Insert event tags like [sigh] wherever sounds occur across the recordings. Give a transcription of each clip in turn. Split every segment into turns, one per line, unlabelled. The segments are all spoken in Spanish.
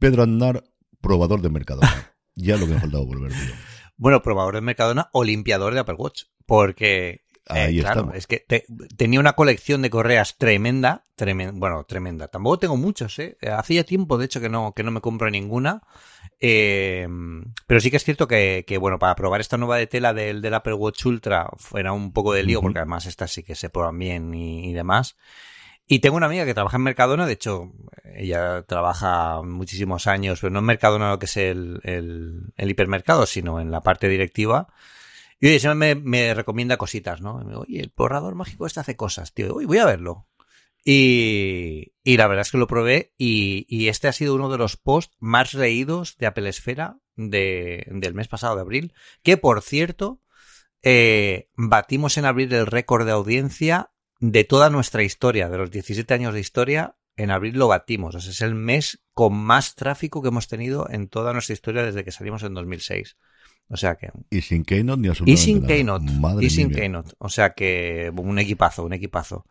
Pedro Andar, probador de Mercadona. [laughs] ya lo que me faltaba volver, tío.
Bueno, probador de Mercadona o limpiador de Apple Watch. Porque
Ahí
eh, claro,
estamos.
es que te- tenía una colección de correas tremenda, tremen- bueno, tremenda. Tampoco tengo muchos, ¿eh? Hace ya tiempo, de hecho, que no, que no me compro ninguna. Eh, pero sí que es cierto que, que, bueno, para probar esta nueva de tela del, del Apple Watch Ultra fuera un poco de lío, porque además estas sí que se prueban bien y, y demás. Y tengo una amiga que trabaja en Mercadona, de hecho, ella trabaja muchísimos años, pero no en Mercadona lo que es el, el, hipermercado, sino en la parte directiva. Y oye, me, me recomienda cositas, ¿no? Digo, Oye, el borrador mágico este hace cosas, tío. Uy, voy a verlo. Y, y la verdad es que lo probé y, y este ha sido uno de los posts más reídos de Apple Esfera de, del mes pasado de abril, que por cierto, eh, batimos en abril el récord de audiencia de toda nuestra historia, de los 17 años de historia, en abril lo batimos. O sea, es el mes con más tráfico que hemos tenido en toda nuestra historia desde que salimos en 2006. O sea que
Y sin Keynote ni
y
absolutamente
sin
nada.
Keynote. Y sin. Keynote. O sea que un equipazo, un equipazo.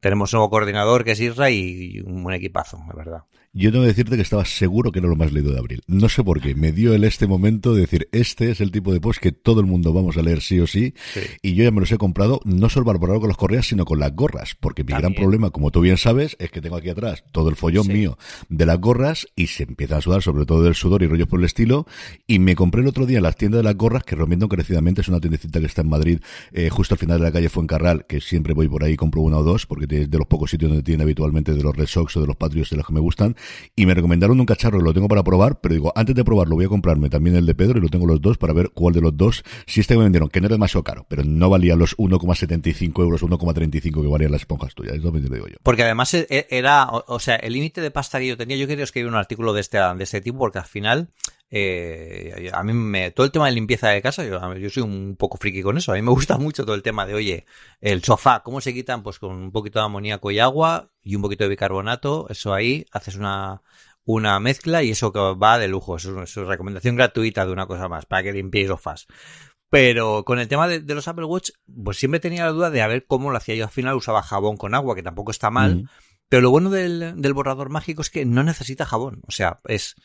Tenemos un nuevo coordinador que es Isra y un buen equipazo, la verdad.
Yo tengo que decirte que estaba seguro que era lo más leído de abril. No sé por qué. Me dio el este momento de decir, este es el tipo de post que todo el mundo vamos a leer sí o sí.
Sí.
Y yo ya me los he comprado, no solo para probar con los correas, sino con las gorras. Porque mi gran problema, como tú bien sabes, es que tengo aquí atrás todo el follón
Sí.
mío de las gorras y se empieza a sudar, sobre todo del sudor y rollos por el estilo. Y me compré el otro día en las tiendas de las gorras, que recomiendo encarecidamente, es una tiendecita que está en Madrid, eh, justo al final de la calle Fuencarral, que siempre voy por ahí y compro una o dos, porque es de los pocos sitios donde tienen habitualmente de los Red Sox o de los Patriots de los que me gustan. Y me recomendaron un cacharro lo tengo para probar, pero digo, antes de probarlo voy a comprarme también el de Pedro y lo tengo los dos para ver cuál de los dos, si este me vendieron, que no era demasiado caro, pero no valía los 1,75 euros, 1,35 que valían las esponjas tuyas, eso lo digo yo.
Porque además e- e- era, o, o sea, el límite de pasta que yo tenía, yo quería escribir un artículo de este, de este tipo porque al final, eh, a mí me, todo el tema de limpieza de casa, yo, yo soy un poco friki con eso, a mí me gusta mucho todo el tema de, oye, el sofá, ¿cómo se quitan? Pues con un poquito de amoníaco y agua y un poquito de bicarbonato, eso ahí, haces una, una mezcla y eso va de lujo, es una, es una recomendación gratuita de una cosa más, para que limpiéis sofás. Pero con el tema de, de los Apple Watch, pues siempre tenía la duda de a ver cómo lo hacía. Yo al final usaba jabón con agua, que tampoco está mal.
Mm.
Pero lo bueno del, del borrador mágico es que no necesita jabón. O sea, es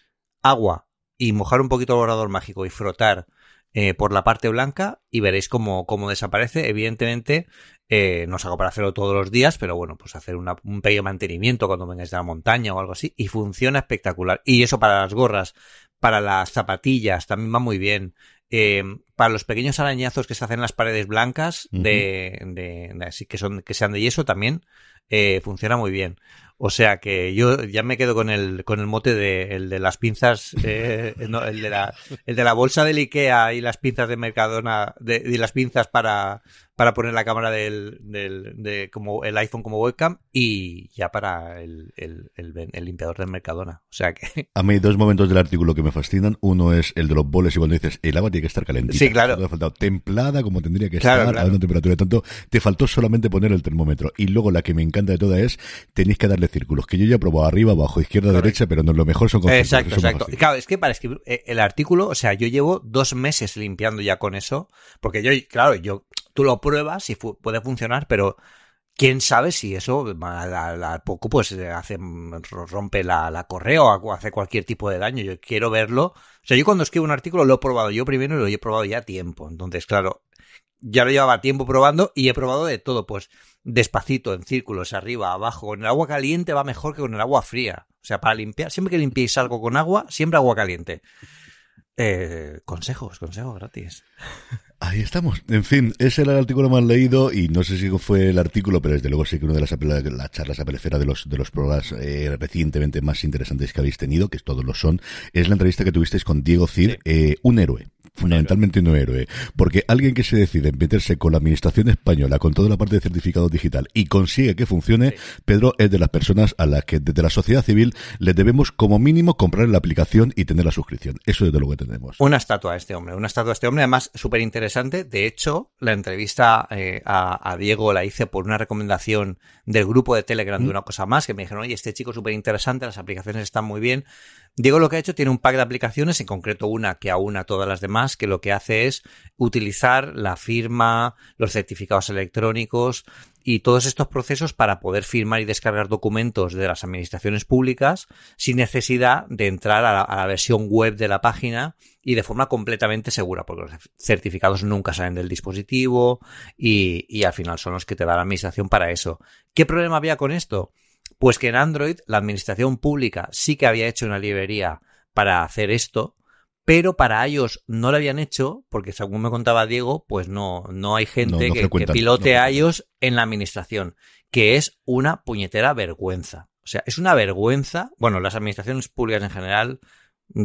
agua y mojar un poquito el borrador mágico y frotar eh, por la parte blanca y veréis cómo, cómo desaparece. Evidentemente, eh, no os hago para hacerlo todos los días, pero bueno, pues hacer una- un pequeño mantenimiento cuando vengáis de la montaña o algo así. Y funciona espectacular. Y eso para las gorras, para las zapatillas, también va muy bien. Eh, para los pequeños arañazos que se hacen en las paredes blancas de- de- así que son que sean de yeso también eh, funciona muy bien o sea que yo ya me quedo con el con el mote de el de las pinzas [laughs] eh, no, el de la el de la bolsa del Ikea y las pinzas de Mercadona de, y las pinzas para para poner la cámara del, del de como el iPhone como webcam y ya para el, el, el, el limpiador del Mercadona o sea que [laughs]
A mí hay dos momentos del artículo que me fascinan. Uno es el de los boles y cuando dices, el agua tiene que estar calentita.
Sí, claro.
Te ha faltado templada como tendría que
Claro,
estar,
claro.
a una temperatura tanto. Te faltó solamente poner el termómetro. Y luego la que me encanta de toda es, tenéis que darle círculos. Que yo ya he probado arriba, abajo, izquierda,
Correcto.
derecha, pero no lo mejor son conceptos.
Exacto, exacto. Claro, es que para escribir eh, el artículo, o sea, yo llevo dos meses limpiando ya con eso, porque yo, claro, yo, tú lo pruebas y fu- puede funcionar, pero quién sabe si eso a, a- a poco pues eh, hace rompe la, la correa o hace cualquier tipo de daño. Yo quiero verlo. O sea, yo cuando escribo un artículo lo he probado yo primero y lo he probado ya a tiempo. Entonces, claro, ya lo llevaba tiempo probando y he probado de todo, pues despacito, en círculos, arriba, abajo. Con el agua caliente va mejor que con el agua fría. O sea, para limpiar, siempre que limpiéis algo con agua, siempre agua caliente. Eh, consejos, consejos gratis.
Ahí estamos. En fin, ese era el artículo más leído y no sé si fue el artículo, pero desde luego sí que una de las, las charlas apeleceras de los, de los programas eh, recientemente más interesantes que habéis tenido, que todos lo son, es la entrevista que tuvisteis con Diego Cid,
Sí.
eh, un héroe. Fundamentalmente un héroe, porque alguien que se decide meterse con la administración española, con toda la parte de certificado digital y consigue que funcione, Pedro es de las personas a las que desde la sociedad civil les debemos como mínimo comprar la aplicación y tener la suscripción. Eso es de lo que tenemos.
Una estatua a este hombre, una estatua a este hombre, además súper interesante. De hecho, la entrevista eh, a, a Diego la hice por una recomendación del grupo de Telegram de una cosa más, que me dijeron, oye, este chico súper interesante, las aplicaciones están muy bien. Diego lo que ha hecho tiene un pack de aplicaciones, en concreto una que aúna todas las demás, que lo que hace es utilizar la firma, los certificados electrónicos y todos estos procesos para poder firmar y descargar documentos de las administraciones públicas sin necesidad de entrar a la, versión web de la página y de forma completamente segura, porque los certificados nunca salen del dispositivo y, y al final son los que te da la administración para eso. ¿Qué problema había con esto? Pues que en Android la administración pública sí que había hecho una librería para hacer esto, pero para iOS no lo habían hecho, porque según me contaba Diego, pues no, no hay gente que, pilote iOS en la administración, que es una puñetera vergüenza. O sea, es una vergüenza. Bueno, las administraciones públicas en general,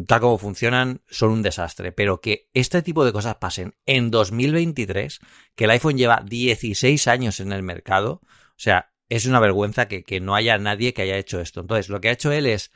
tal como funcionan, son un desastre. Pero que este tipo de cosas pasen en 2023, que el iPhone lleva 16 años en el mercado, o sea, es una vergüenza que, que no haya nadie que haya hecho esto. Entonces, lo que ha hecho él es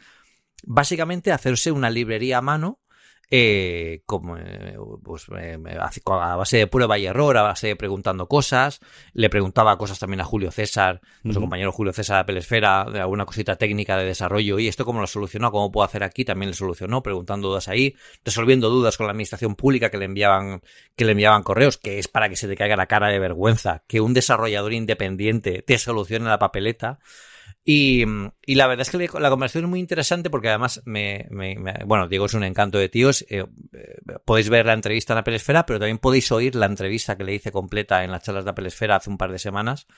básicamente hacerse una librería a mano eh, como, eh, pues, eh, a base de prueba y error, a base de preguntando cosas. Le preguntaba cosas también a Julio César, nuestro compañero Julio César de Pelesfera, de alguna cosita técnica de desarrollo. Y esto cómo lo solucionó, cómo puedo hacer aquí, también le solucionó, preguntando dudas ahí, resolviendo dudas con la administración pública que le enviaban, que le enviaban correos, que es para que se te caiga la cara de vergüenza, que un desarrollador independiente te solucione la papeleta. Y, la verdad es que la conversación es muy interesante porque además me, bueno, Diego es un encanto de tíos. Eh, eh, podéis ver la entrevista en Apple Esfera, pero también podéis oír la entrevista que le hice completa en las charlas de Apple Esfera hace un par de semanas,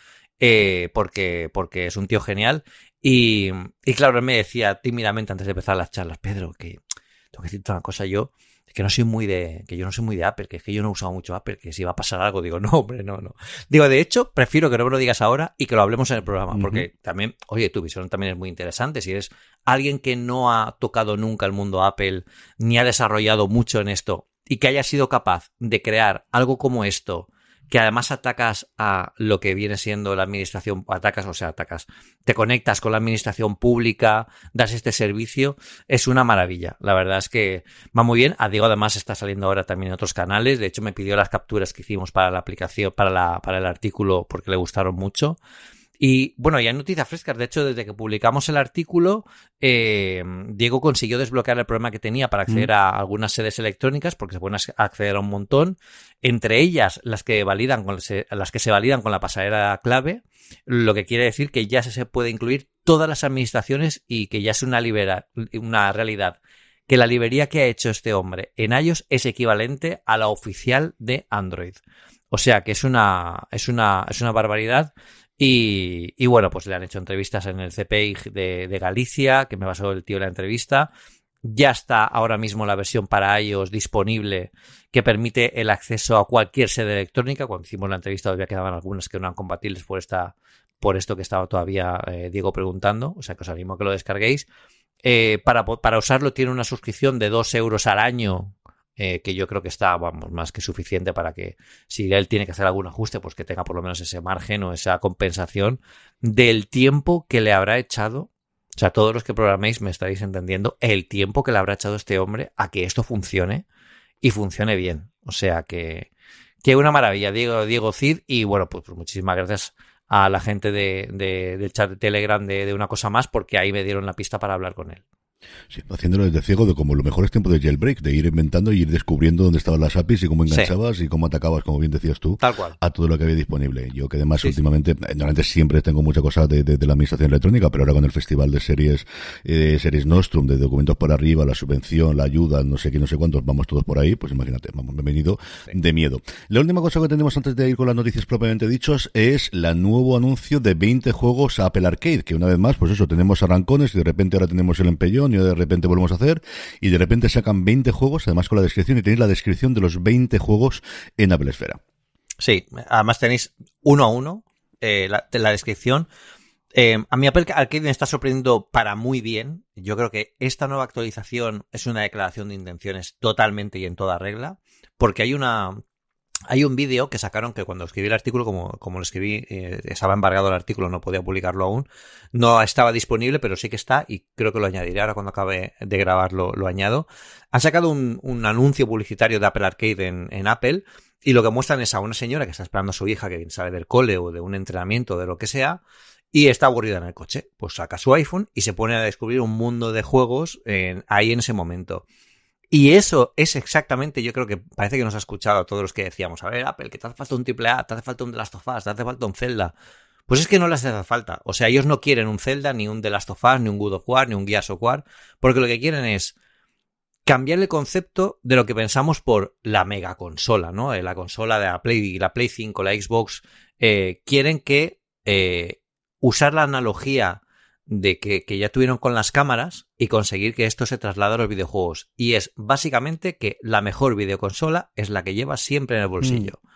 eh, porque, porque es un tío genial. Y, y claro, él me decía tímidamente antes de empezar las charlas, Pedro, que tengo que decirte una cosa yo que no soy muy de, que yo no soy muy de Apple, que es que yo no he usado mucho Apple, que si va a pasar algo, digo, [laughs] no, hombre, no, no. Digo, de hecho, prefiero que no me lo digas ahora y que lo hablemos en el programa, porque también, oye, tu visión también es muy interesante. Si eres alguien que no ha tocado nunca el mundo Apple, ni ha desarrollado mucho en esto, y que haya sido capaz de crear algo como esto, que además atacas a lo que viene siendo la administración, atacas, o sea, atacas, te conectas con la administración pública, das este servicio, es una maravilla. La verdad es que va muy bien. A ah, Diego además está saliendo ahora también en otros canales. De hecho, me pidió las capturas que hicimos para la aplicación, para la, para el artículo, porque le gustaron mucho. Y bueno, ya hay noticias frescas. De hecho, desde que publicamos el artículo, eh, Diego consiguió desbloquear el problema que tenía para acceder mm. a algunas sedes electrónicas, porque se pueden acceder a un montón. Entre ellas, las que validan con, las que se validan con la pasarela clave, lo que quiere decir que ya se puede incluir todas las administraciones y que ya es una, una realidad. Que la librería que ha hecho este hombre en iOS es equivalente a la oficial de Android. O sea que es una, es una, es una barbaridad. Y, bueno, pues le han hecho entrevistas en el CPI de, Galicia, que me basó el tío en la entrevista. Ya está ahora mismo la versión para iOS disponible que permite el acceso a cualquier sede electrónica. Cuando hicimos la entrevista todavía quedaban algunas que no eran compatibles por esta, por esto que estaba todavía eh, Diego preguntando. O sea que os animo a que lo descarguéis. Eh, para, para usarlo tiene una suscripción de 2 euros al año eh, que yo creo que está vamos, más que suficiente para que si él tiene que hacer algún ajuste, pues que tenga por lo menos ese margen o esa compensación del tiempo que le habrá echado. O sea, todos los que programéis me estaréis entendiendo el tiempo que le habrá echado este hombre a que esto funcione y funcione bien. O sea que, que una maravilla, Diego, Diego Cid. Y bueno, pues, pues muchísimas gracias a la gente de, del chat de Telegram de, de una cosa más, porque ahí me dieron la pista para hablar con él.
Sí, haciéndolo desde ciego de como lo mejor es tiempo de jailbreak, de ir inventando y ir descubriendo dónde estaban las APIs y cómo enganchabas y cómo atacabas, como bien decías tú, a todo lo que había disponible. Yo que además últimamente, normalmente siempre tengo mucha cosa de, de, la administración electrónica, pero ahora con el festival de series, eh, series Nostrum, de documentos por arriba, la subvención, la ayuda, no sé qué, no sé cuántos, vamos todos por ahí, pues imagínate, vamos, me he venido de miedo. La última cosa que tenemos antes de ir con las noticias propiamente dichos es la nuevo anuncio de 20 juegos a Apple Arcade, que una vez más, pues eso, tenemos arrancones y de repente ahora tenemos el empellón y de repente volvemos a hacer, y de repente sacan 20 juegos, además con la descripción, y tenéis la descripción de los 20 juegos en Apple Esfera.
Sí, además tenéis uno a uno eh, la, descripción. Eh, a mi Apple Arcade me está sorprendiendo para muy bien. Yo creo que esta nueva actualización es una declaración de intenciones totalmente y en toda regla, porque hay una hay un vídeo que sacaron que cuando escribí el artículo, como, como lo escribí, eh, estaba embargado el artículo, no podía publicarlo aún. No estaba disponible, pero sí que está y creo que lo añadiré ahora cuando acabe de grabarlo, lo añado. Han sacado un, un anuncio publicitario de Apple Arcade en, en, Apple y lo que muestran es a una señora que está esperando a su hija que sale del cole o de un entrenamiento o de lo que sea y está aburrida en el coche. Pues saca su iPhone y se pone a descubrir un mundo de juegos en, ahí en ese momento. Y eso es exactamente, yo creo que parece que nos ha escuchado a todos los que decíamos, a ver, Apple, que te hace falta un triple A, te hace falta un The Last of Us, te hace falta un Zelda. Pues es que no les hace falta. O sea, ellos no quieren un Zelda, ni un The Last of Us, ni un God of War, ni un Gears of War, porque lo que quieren es cambiar el concepto de lo que pensamos por la mega consola, ¿no? Eh, la consola de la Play, la Play 5, la Xbox, eh, quieren que eh, usar la analogía de que, que, ya tuvieron con las cámaras y conseguir que esto se traslade a los videojuegos. Y es básicamente que la mejor videoconsola es la que llevas siempre en el bolsillo. Mm.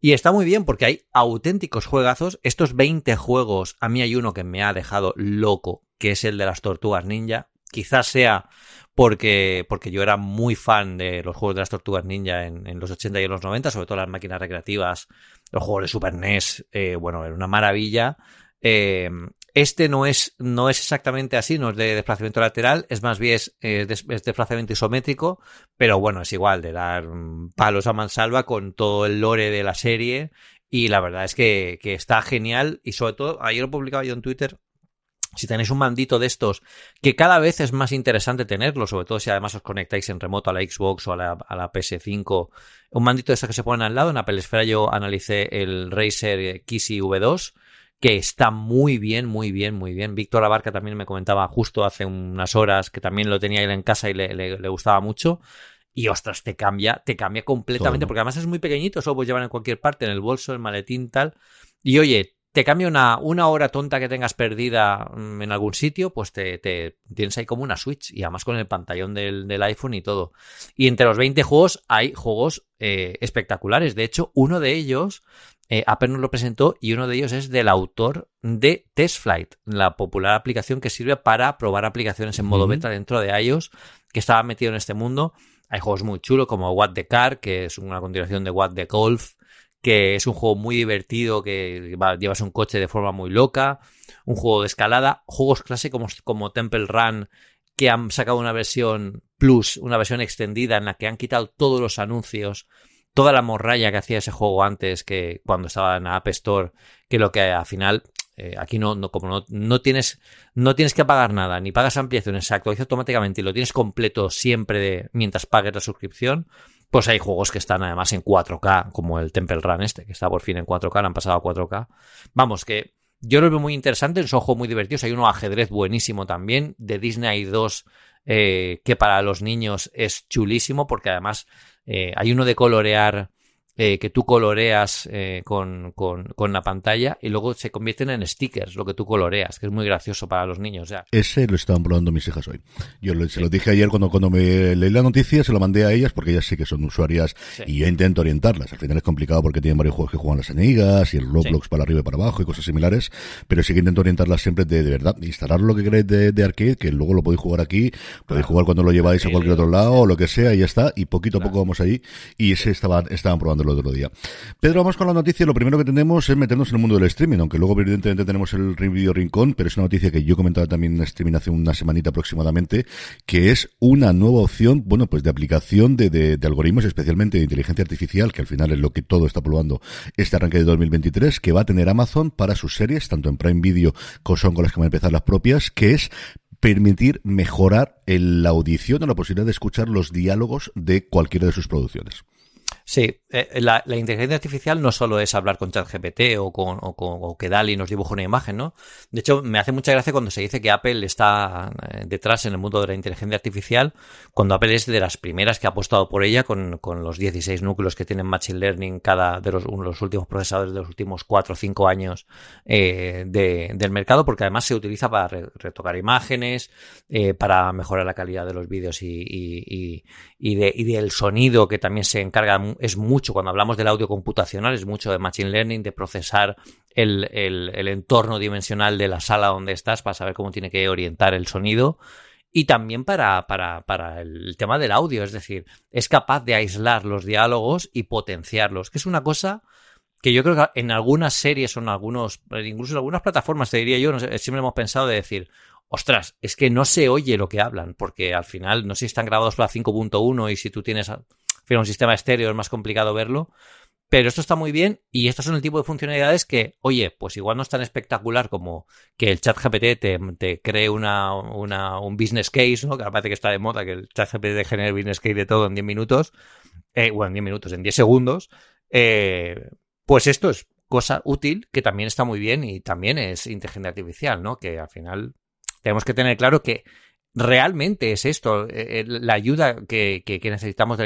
Y está muy bien porque hay auténticos juegazos. Estos 20 juegos, a mí hay uno que me ha dejado loco, que es el de las tortugas ninja. Quizás sea porque, porque yo era muy fan de los juegos de las tortugas ninja en, en los 80 y en los 90, sobre todo las máquinas recreativas, los juegos de Super NES, eh, bueno, era una maravilla. Eh, este no es, no es exactamente así, no es de desplazamiento lateral, es más bien es, es, desplazamiento isométrico, pero bueno, es igual de dar palos a mansalva con todo el lore de la serie y la verdad es que, que está genial y sobre todo, ayer lo publicaba yo en Twitter, si tenéis un mandito de estos, que cada vez es más interesante tenerlo, sobre todo si además os conectáis en remoto a la Xbox o a la, a la PS5, un mandito de estos que se ponen al lado, en Apple Esfera yo analicé el Razer Kissy V2, que está muy bien, muy bien, muy bien. Víctor Abarca también me comentaba justo hace unas horas que también lo tenía él en casa y le, le, le gustaba mucho. Y ostras, te cambia, te cambia completamente, Todo. porque además es muy pequeñito, solo puedes llevar en cualquier parte, en el bolso, el maletín, tal. Y oye, te cambia una, una hora tonta que tengas perdida en algún sitio, pues te, te, tienes ahí como una Switch y además con el pantallón del, del iPhone y todo. Y entre los 20 juegos hay juegos eh, espectaculares. De hecho, uno de ellos, eh, Apple nos lo presentó y uno de ellos es del autor de TestFlight, la popular aplicación que sirve para probar aplicaciones en modo uh -huh. beta dentro de iOS, que estaba metido en este mundo. Hay juegos muy chulos como What the Car, que es una continuación de What the Golf, que es un juego muy divertido, que va, llevas un coche de forma muy loca, un juego de escalada, juegos clásicos como, como Temple Run, que han sacado una versión plus, una versión extendida en la que han quitado todos los anuncios, toda la morralla que hacía ese juego antes, que cuando estaba en App Store, que lo que al final eh, aquí no, no como no, no, tienes no tienes que pagar nada, ni pagas ampliaciones, se actualiza automáticamente y lo tienes completo siempre mientras pagues la suscripción pues hay juegos que están además en 4K, como el Temple Run este, que está por fin en 4K, han pasado a 4K. Vamos, que yo lo veo muy interesante, son juegos muy divertidos. Hay uno ajedrez buenísimo también, de Disney 2, eh, que para los niños es chulísimo, porque además eh, hay uno de colorear eh, que tú coloreas eh, con, con, con, la pantalla y luego se convierten en stickers, lo que tú coloreas, que es muy gracioso para los niños. Ya.
Ese lo estaban probando mis hijas hoy. Yo lo, sí. se lo dije ayer cuando, cuando me leí la noticia, se lo mandé a ellas porque ellas sí que son usuarias sí. y yo intento orientarlas. Al final es complicado porque tienen varios juegos que juegan las amigas y el Roblox sí. para arriba y para abajo y cosas similares, pero sí que intento orientarlas siempre de, de verdad, instalar lo que queréis de, de, arcade, que luego lo podéis jugar aquí, podéis jugar cuando lo lleváis a cualquier otro lado o lo que sea y ya está, y poquito a claro. poco vamos allí y ese estaban, estaban probando otro día. Pedro, vamos con la noticia. Lo primero que tenemos es meternos en el mundo del streaming, aunque luego evidentemente tenemos el review rincón, pero es una noticia que yo comentaba también en streaming hace una semanita aproximadamente, que es una nueva opción, bueno, pues de aplicación de algoritmos, especialmente de inteligencia artificial, que al final es lo que todo está probando este arranque de 2023, que va a tener Amazon para sus series, tanto en Prime Video como son con las que van a empezar las propias, que es permitir mejorar la audición o la posibilidad de escuchar los diálogos de cualquiera de sus producciones.
Sí, eh, la, la, inteligencia artificial no solo es hablar con ChatGPT o, con, o, con, o que DALI nos dibuja una imagen, ¿no? De hecho, me hace mucha gracia cuando se dice que Apple está eh, detrás en el mundo de la inteligencia artificial, cuando Apple es de las primeras que ha apostado por ella con, con los 16 núcleos que tienen Machine Learning cada de los, uno de los últimos procesadores de los últimos 4 o 5 años eh, de, del mercado, porque además se utiliza para re, retocar imágenes, eh, para mejorar la calidad de los vídeos y, y, y, de, y del sonido, que también se encarga es mucho, cuando hablamos del audio computacional, es mucho de Machine Learning, de procesar el, el, entorno dimensional de la sala donde estás para saber cómo tiene que orientar el sonido. Y también para, para, para el tema del audio, es decir, es capaz de aislar los diálogos y potenciarlos, que es una cosa que yo creo que en algunas series o en algunos, incluso en algunas plataformas, te diría yo, siempre hemos pensado de decir, ostras, es que no se oye lo que hablan, porque al final, no sé si están grabados para 5.1 y si tú tienes un sistema estéreo es más complicado verlo. Pero esto está muy bien y estos son el tipo de funcionalidades que, oye, pues igual no es tan espectacular como que el chat GPT te, te cree una, una, un business case, ¿no? Que parece que está de moda que el chat GPT genere business case de todo en 10 minutos, eh, bueno, en 10 minutos, en 10 segundos. Eh, pues esto es cosa útil que también está muy bien y también es inteligencia artificial, ¿no? Que al final tenemos que tener claro que realmente es esto. Eh, eh, la ayuda que, necesitamos de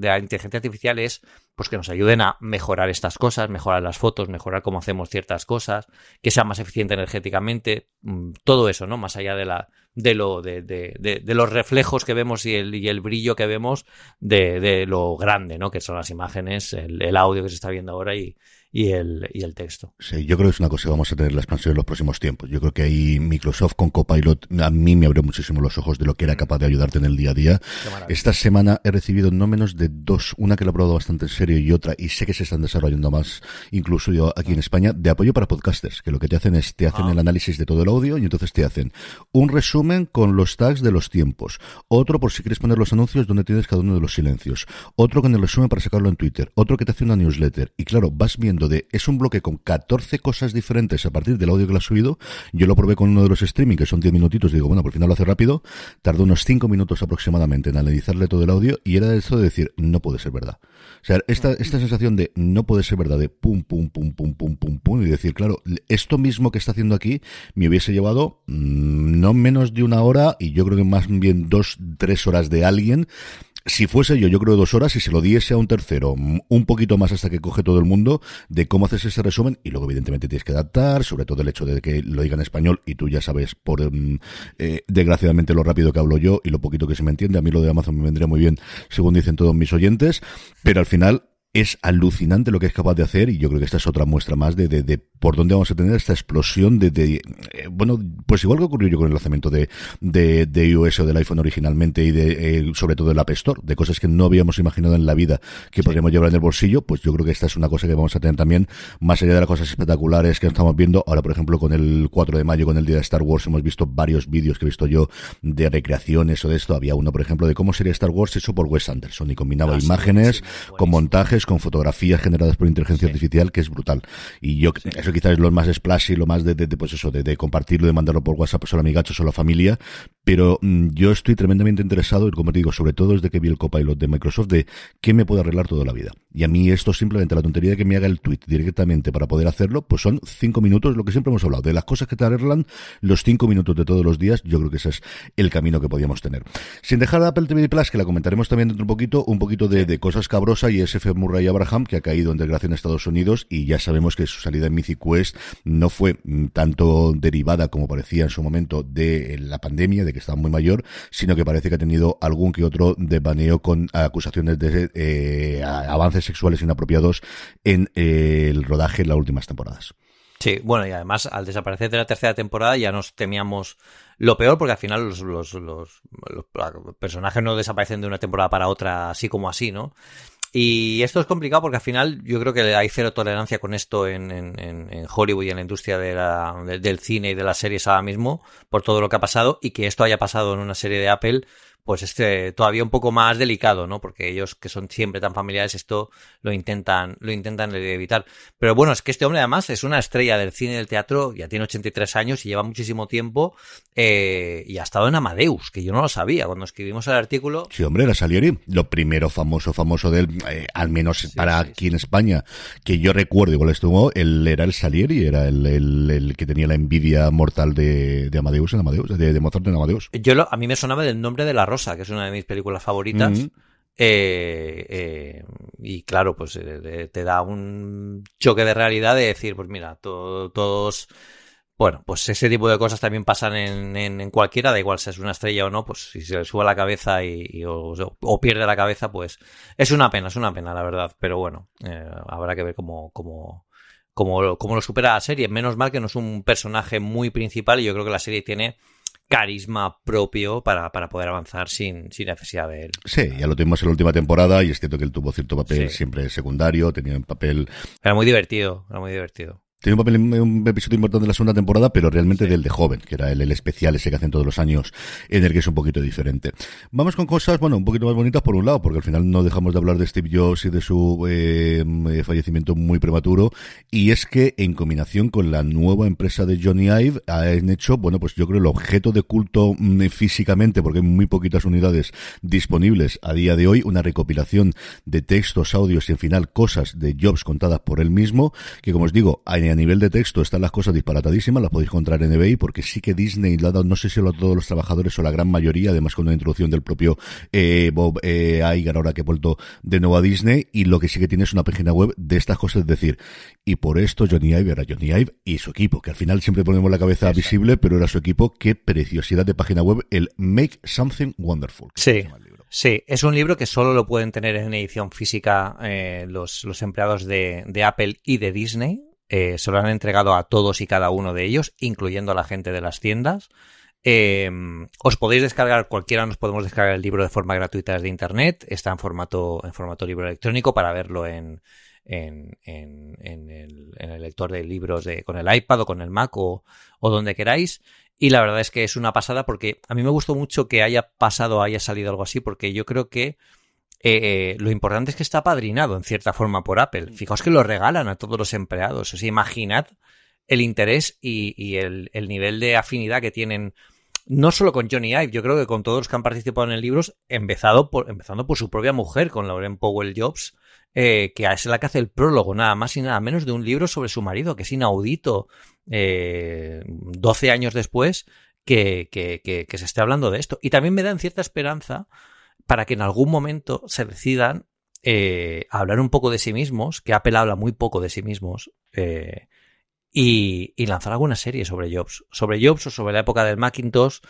la, inteligencia, artificial es pues que nos ayuden a mejorar estas cosas, mejorar las fotos, mejorar cómo hacemos ciertas cosas, que sea más eficiente energéticamente, mm, todo eso, ¿no? Más allá de la de lo de, de, de los reflejos que vemos y el, y el brillo que vemos de, lo grande, ¿no? Que son las imágenes, el, el audio que se está viendo ahora y, y el, y el texto.
Sí, yo creo que es una cosa que vamos a tener la expansión en los próximos tiempos. Yo creo que ahí Microsoft con Copilot a mí me abrió muchísimo los ojos de lo que era capaz de ayudarte en el día a día. Esta semana he recibido no menos de dos, una que lo he probado bastante en serio y otra, y sé que se están desarrollando más, incluso yo aquí en España, de apoyo para podcasters, que lo que te hacen es, te hacen ah. el análisis de todo el audio y entonces te hacen un resumen con los tags de los tiempos, otro por si quieres poner los anuncios donde tienes cada uno de los silencios, otro con el resumen para sacarlo en Twitter, otro que te hace una newsletter, y claro, vas viendo de, es un bloque con 14 cosas diferentes a partir del audio que lo has subido. Yo lo probé con uno de los streaming, que son 10 minutitos, digo, bueno, por final lo hace rápido. Tardó unos 5 minutos aproximadamente en analizarle todo el audio, y era eso de decir, no puede ser verdad. O sea, esta, esta sensación de no puede ser verdad, de pum, pum, pum, pum, pum, pum, pum, y decir, claro, esto mismo que está haciendo aquí me hubiese llevado mm, no menos de una hora, y yo creo que más bien dos, tres horas de alguien si fuese yo, yo creo dos horas, y se lo diese a un tercero, mm, un poquito más hasta que coge todo el mundo, de cómo haces ese resumen, y luego evidentemente tienes que adaptar, sobre todo el hecho de que lo diga en español, y tú ya sabes, por mm, eh, desgraciadamente lo rápido que hablo yo y lo poquito que se me entiende, a mí lo de Amazon me vendría muy bien, según dicen todos mis oyentes, pero al final es alucinante lo que es capaz de hacer y yo creo que esta es otra muestra más de, de, de por dónde vamos a tener esta explosión de, de eh, bueno, pues igual que ocurrió yo con el lanzamiento de, de, de iOS o del iPhone originalmente y de eh, sobre todo del App Store, de cosas que no habíamos imaginado en la vida que podríamos llevar en el bolsillo, pues yo creo que esta es una cosa que vamos a tener también, más allá de las cosas espectaculares que estamos viendo, ahora por ejemplo con el 4 de mayo, con el día de Star Wars, hemos visto varios vídeos que he visto yo de recreaciones o de esto, había uno por ejemplo de cómo sería Star Wars hecho por Wes Anderson y combinaba ah, imágenes con montajes, con fotografías generadas por inteligencia artificial, que es brutal. Y yo, eso quizás es lo más splashy, lo más de, de, pues eso, de, de, compartirlo, de mandarlo por WhatsApp solo a amigachos o a la familia. Pero mm, yo estoy tremendamente interesado, y como te digo, sobre todo desde que vi el copilot de Microsoft, de qué me puede arreglar toda la vida. Y a mí esto simplemente, la tontería de que me haga el tweet directamente para poder hacerlo, pues son cinco minutos, lo que siempre hemos hablado, de las cosas que te arreglan, los cinco minutos de todos los días, yo creo que ese es el camino que podíamos tener. Sin dejar de Apple TV Plus, que la comentaremos también dentro de un poquito, un poquito de, de cosas cabrosas y SF Murray Abraham, que ha caído en desgracia en Estados Unidos y ya sabemos que su salida en Mythic Quest no fue mm, tanto derivada como parecía en su momento de la pandemia, de que estaba muy mayor, sino que parece que ha tenido algún que otro desvaneo con acusaciones de eh, avances sexuales inapropiados en eh, el rodaje en las últimas temporadas.
Sí, bueno, y además al desaparecer de la tercera temporada ya nos temíamos lo peor porque al final los personajes no desaparecen de una temporada para otra así como así, ¿no? Y esto es complicado porque al final yo creo que hay cero tolerancia con esto en, Hollywood y en la industria de la, del cine y de las series ahora mismo por todo lo que ha pasado y que esto haya pasado en una serie de Apple pues este todavía un poco más delicado, ¿no? Porque ellos que son siempre tan familiares esto lo intentan lo intentan evitar. Pero bueno, es que este hombre además es una estrella del cine y del teatro, ya tiene 83 años y lleva muchísimo tiempo eh, y ha estado en Amadeus, que yo no lo sabía cuando escribimos el artículo.
Sí, hombre, era Salieri, lo primero famoso famoso de él, eh, al menos para aquí en España, que yo recuerdo igual estuvo, él era el Salieri, era el, el, que tenía la envidia mortal de, de Amadeus en Amadeus, de, de Mozart en Amadeus.
Yo lo, a mí me sonaba del nombre de la que es una de mis películas favoritas. Eh, eh, y claro, pues eh, te da un choque de realidad de decir, pues mira, todos, bueno, pues ese tipo de cosas también pasan en, en, cualquiera, da igual si es una estrella o no, pues si se le sube la cabeza y, o, pierde la cabeza, pues es una pena, es una pena, la verdad. Pero bueno, habrá que ver cómo, cómo, cómo, cómo lo supera la serie. Menos mal que no es un personaje muy principal y yo creo que la serie tiene carisma propio para, para poder avanzar sin, sin, necesidad de él.
Sí, ya lo tuvimos en la última temporada y es cierto que él tuvo cierto papel siempre secundario, tenía un papel...
Era muy divertido, era muy divertido.
Tiene un, papel, un episodio importante en la segunda temporada, pero realmente del de joven, que era el, el, especial ese que hacen todos los años, en el que es un poquito diferente. Vamos con cosas, bueno, un poquito más bonitas por un lado, porque al final no dejamos de hablar de Steve Jobs y de su eh, fallecimiento muy prematuro, y es que en combinación con la nueva empresa de Johnny Ive, han hecho, bueno, pues yo creo el objeto de culto mm, físicamente, porque hay muy poquitas unidades disponibles a día de hoy, una recopilación de textos, audios y en final cosas de Jobs contadas por él mismo, que como os digo, hay a nivel de texto están las cosas disparatadísimas, las podéis encontrar en eBay, porque sí que Disney la ha dado, no sé si a todos los trabajadores o la gran mayoría, además con una introducción del propio eh, Bob eh, Iger ahora que ha vuelto de nuevo a Disney, y lo que sí que tiene es una página web de estas cosas, es decir, y por esto Johnny Ive era Johnny Ive y su equipo, que al final siempre ponemos la cabeza visible, pero era su equipo, qué preciosidad de página web, el Make Something Wonderful.
Sí. Sí, es un libro que solo lo pueden tener en edición física eh, los, los, empleados de, de, Apple y de Disney. Eh, se lo han entregado a todos y cada uno de ellos, incluyendo a la gente de las tiendas. Eh, os podéis descargar, cualquiera nos podemos descargar el libro de forma gratuita desde internet. Está en formato, en formato libro electrónico para verlo en, en, en, en, el, en el, lector de libros con el iPad o con el Mac o, o donde queráis. Y la verdad es que es una pasada porque a mí me gustó mucho que haya pasado, haya salido algo así, porque yo creo que eh, lo importante es que está padrinado en cierta forma por Apple. Fijaos que lo regalan a todos los empleados. O sea, imaginad el interés y, el, el, nivel de afinidad que tienen, no solo con Johnny Ive, yo creo que con todos los que han participado en el libro, empezado empezando por su propia mujer, con Lauren Powell Jobs, eh, que es la que hace el prólogo, nada más y nada menos de un libro sobre su marido, que es inaudito, eh, 12 años después, que, que se esté hablando de esto. Y también me dan cierta esperanza para que en algún momento se decidan eh, a hablar un poco de sí mismos, que Apple habla muy poco de sí mismos, eh, y, y, lanzar alguna serie sobre Jobs. Sobre Jobs o sobre la época del Macintosh,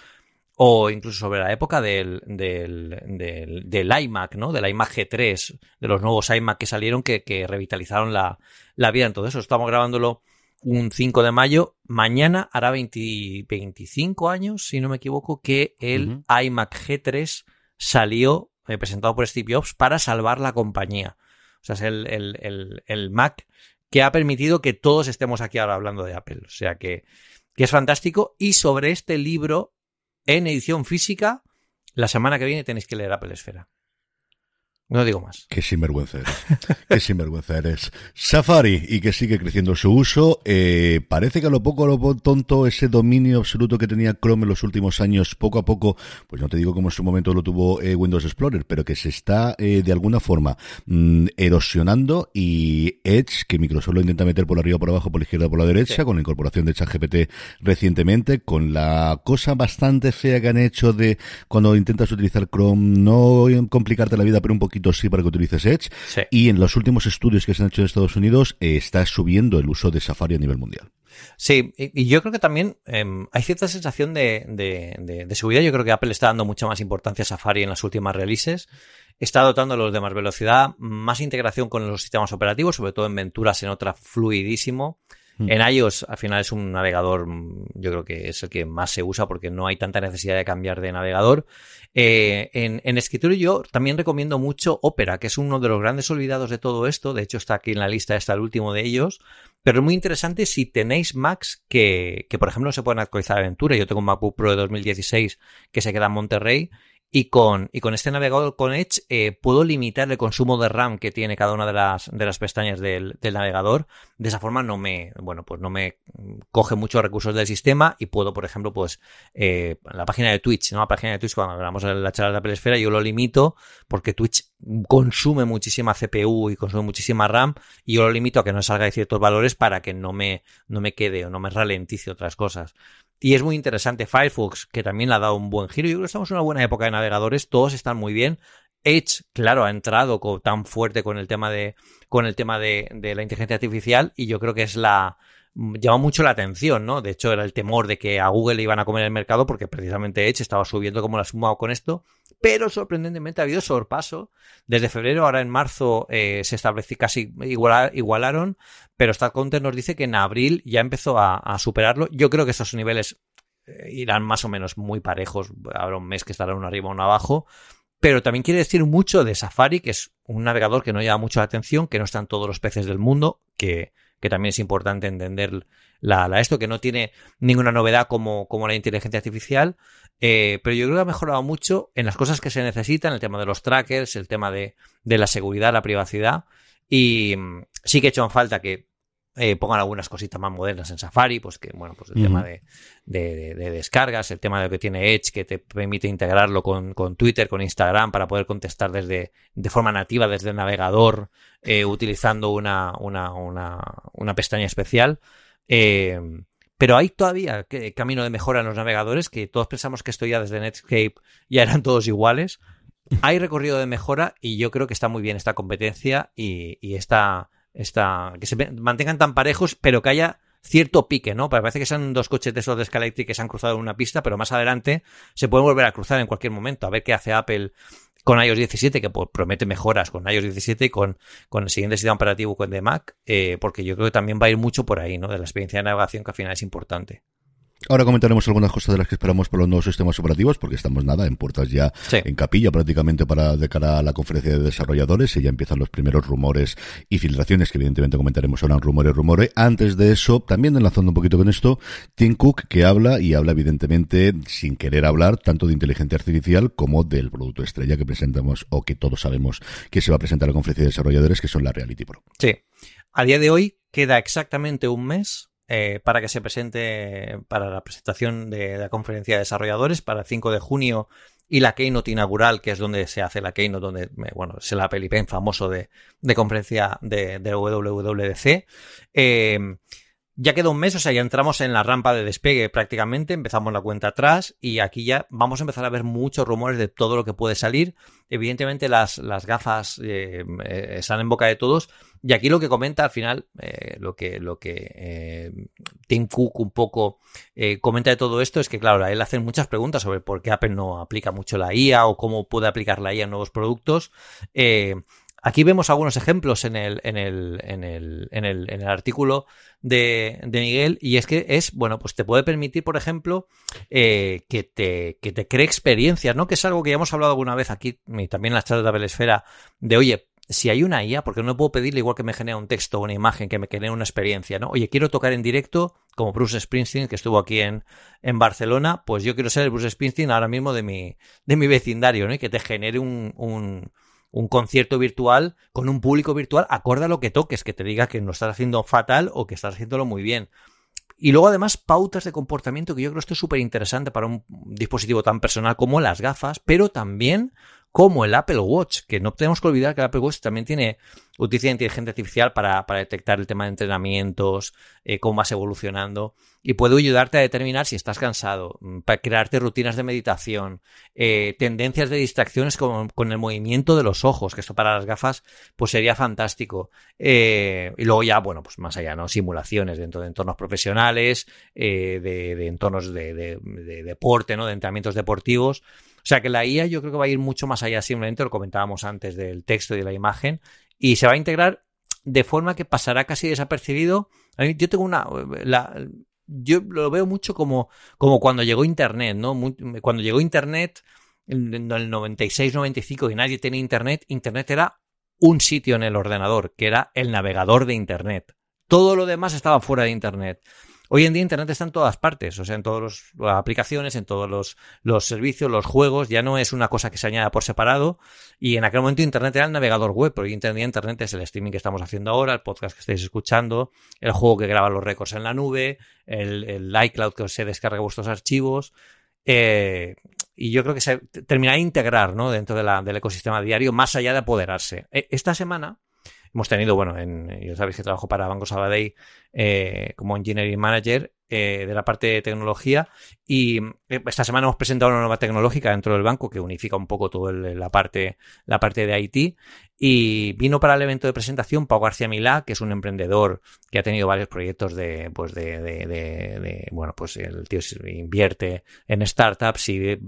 o incluso sobre la época del, del, del, del iMac, ¿no? Del iMac G3, de los nuevos iMac que salieron que, que revitalizaron la, la, vida en todo eso. Estamos grabándolo un 5 de mayo. Mañana hará 20, 25 años, si no me equivoco, que el uh -huh. iMac G3 salió eh, presentado por Steve Jobs para salvar la compañía. O sea, es el, el, el, Mac que ha permitido que todos estemos aquí ahora hablando de Apple. O sea que, que es fantástico. Y sobre este libro, en edición física, la semana que viene tenéis que leer Apple Esfera. No digo más.
Qué sinvergüenza eres. [laughs] Qué sinvergüenza eres. Safari, y que sigue creciendo su uso. Eh, parece que a lo poco, a lo tonto, ese dominio absoluto que tenía Chrome en los últimos años, poco a poco, pues no te digo como en su momento lo tuvo eh, Windows Explorer, pero que se está eh, de alguna forma mmm, erosionando y Edge, que Microsoft lo intenta meter por arriba, por abajo, por la izquierda, por la derecha, sí. con la incorporación de ChatGPT recientemente, con la cosa bastante fea que han hecho de cuando intentas utilizar Chrome, no complicarte la vida, pero un poquito sí para que utilices Edge.
Sí.
Y en los últimos estudios que se han hecho en Estados Unidos eh, está subiendo el uso de Safari a nivel mundial.
Sí, y yo creo que también eh, hay cierta sensación de, de, de, de, subida. Yo creo que Apple está dando mucha más importancia a Safari en las últimas releases. Está dotándolos de más velocidad, más integración con los sistemas operativos, sobre todo en Ventura se nota fluidísimo. Mm. En iOS, al final, es un navegador, yo creo que es el que más se usa porque no hay tanta necesidad de cambiar de navegador. Eh, en, en, escritorio yo también recomiendo mucho Opera, que es uno de los grandes olvidados de todo esto. De hecho, está aquí en la lista, está el último de ellos. Pero es muy interesante si tenéis Macs que, que por ejemplo, no se pueden actualizar a Ventura. Yo tengo un MacBook Pro de 2016 que se queda en Monterrey y con, y con este navegador con Edge eh, puedo limitar el consumo de RAM que tiene cada una de las, de las pestañas del, del, navegador. De esa forma no me, bueno, pues no me coge muchos recursos del sistema y puedo, por ejemplo, pues eh, la página de Twitch, ¿no? La página de Twitch cuando hablamos de la charla de la pelesfera yo lo limito porque Twitch consume muchísima CPU y consume muchísima RAM y yo lo limito a que no salga de ciertos valores para que no me, no me quede o no me ralentice otras cosas. Y es muy interesante Firefox, que también le ha dado un buen giro. Yo creo que estamos en una buena época de navegadores, todos están muy bien. Edge, claro, ha entrado con, tan fuerte con el tema de, con el tema de, de la inteligencia artificial y yo creo que es la, llama mucho la atención, ¿no? De hecho, era el temor de que a Google le iban a comer el mercado porque precisamente Edge estaba subiendo como la sumado con esto, pero sorprendentemente ha habido sorpaso. Desde febrero, ahora en marzo, eh, se estableció casi igualar, igualaron, pero StatCounter nos dice que en abril ya empezó a, superarlo. Yo creo que esos niveles eh, irán más o menos muy parejos. Habrá un mes que estará uno arriba uno abajo. Pero también quiere decir mucho de Safari, que es un navegador que no llama mucho la atención, que no están todos los peces del mundo, que, que también es importante entender la, esto, que no tiene ninguna novedad como, como la inteligencia artificial, eh, pero yo creo que ha mejorado mucho en las cosas que se necesitan, el tema de los trackers, el tema de, de la seguridad, la privacidad, y mm, sí que he hecho en falta que eh, pongan algunas cositas más modernas en Safari, pues que, bueno, pues el tema de, de, descargas, el tema de que tiene Edge, que te permite integrarlo con, con, Twitter, con Instagram, para poder contestar desde, de forma nativa desde el navegador, eh, utilizando una, una, una, una, pestaña especial. Eh, pero hay todavía camino de mejora en los navegadores, que todos pensamos que esto ya desde Netscape ya eran todos iguales. [laughs] Hay recorrido de mejora y yo creo que está muy bien esta competencia y, y esta esta, que se mantengan tan parejos, pero que haya cierto pique, ¿no? Parece que sean dos coches de esos de Electric que se han cruzado en una pista, pero más adelante se pueden volver a cruzar en cualquier momento. A ver qué hace Apple con iOS 17, que promete mejoras con iOS 17 y con, con el siguiente sistema operativo de Mac, eh, porque yo creo que también va a ir mucho por ahí, ¿no? De la experiencia de navegación que al final es importante.
Ahora comentaremos algunas cosas de las que esperamos por los nuevos sistemas operativos, porque estamos nada en puertas ya en capilla prácticamente para de cara a la conferencia de desarrolladores y ya empiezan los primeros rumores y filtraciones que evidentemente comentaremos ahora en rumores, rumores. Antes de eso, también enlazando un poquito con esto, Tim Cook que habla y habla evidentemente sin querer hablar tanto de inteligencia artificial como del producto estrella que presentamos o que todos sabemos que se va a presentar a la conferencia de desarrolladores que son la Reality Pro.
Sí. A día de hoy queda exactamente un mes eh, para que se presente para la presentación de, la conferencia de desarrolladores para el 5 de junio y la Keynote inaugural, que es donde se hace la Keynote, donde, bueno, es el Apple Pen famoso de, de conferencia de, de WWDC. Eh, ya queda un mes, o sea, ya entramos en la rampa de despegue prácticamente, empezamos la cuenta atrás y aquí ya vamos a empezar a ver muchos rumores de todo lo que puede salir. Evidentemente las, las gafas eh, eh, están en boca de todos y aquí lo que comenta al final, eh, lo que, lo que Tim Cook un poco comenta de todo esto es que, claro, a él hacen muchas preguntas sobre por qué Apple no aplica mucho la IA o cómo puede aplicar la IA en nuevos productos. Aquí vemos algunos ejemplos en el, en el, en el, en el, en el artículo de, de, Miguel y es que es, bueno, pues te puede permitir, por ejemplo, eh, que, te, que te cree experiencias, ¿no? Que es algo que ya hemos hablado alguna vez aquí y también en las charlas de Apple Esfera, de oye, si hay una IA, porque no puedo pedirle igual que me genere un texto o una imagen, que me genere una experiencia, ¿no? Oye, quiero tocar en directo, como Bruce Springsteen, que estuvo aquí en, en Barcelona, pues yo quiero ser el Bruce Springsteen ahora mismo de mi, de mi vecindario, ¿no? Y que te genere un, un un concierto virtual con un público virtual acorde a lo que toques, que te diga que no estás haciendo fatal o que estás haciéndolo muy bien. Y luego además pautas de comportamiento que yo creo que esto es súper interesante para un dispositivo tan personal como las gafas, pero también como el Apple Watch, que no tenemos que olvidar que el Apple Watch también tiene utiliza inteligencia artificial para, para, detectar el tema de entrenamientos, eh, cómo vas evolucionando, y puede ayudarte a determinar si estás cansado, mm, para crearte rutinas de meditación, eh, tendencias de distracciones con, con, el movimiento de los ojos, que esto para las gafas pues sería fantástico. Eh, y luego ya, bueno, pues más allá, ¿no? Simulaciones dentro de entornos profesionales, de, entornos de deporte, ¿no? De entrenamientos deportivos. O sea que la IA yo creo que va a ir mucho más allá, simplemente lo comentábamos antes del texto y de la imagen, y se va a integrar de forma que pasará casi desapercibido. Yo tengo una. yo lo veo mucho como, como cuando llegó Internet, ¿no? cuando llegó Internet en el 96-95 y nadie tenía Internet, Internet era un sitio en el ordenador, que era el navegador de Internet. Todo lo demás estaba fuera de Internet. Hoy en día Internet está en todas partes, o sea, en todas las aplicaciones, en todos los, los, servicios, los juegos, ya no es una cosa que se añada por separado. Y en aquel momento Internet era el navegador web, pero hoy en día Internet es el streaming que estamos haciendo ahora, el podcast que estáis escuchando, el juego que graba los récords en la nube, el, iCloud que se descarga vuestros archivos. Eh, y yo creo que se termina de integrar ¿no? dentro del ecosistema diario, más allá de apoderarse. E, esta semana hemos tenido, bueno, en, ya sabéis que trabajo para Banco Sabadell eh, como Engineering Manager eh, de la parte de tecnología. Y eh, esta semana hemos presentado una nueva tecnológica dentro del banco que unifica un poco toda la parte, la parte de IT y vino para el evento de presentación Pau García Milá, que es un emprendedor que ha tenido varios proyectos de, pues de, bueno, pues el tío invierte en startups y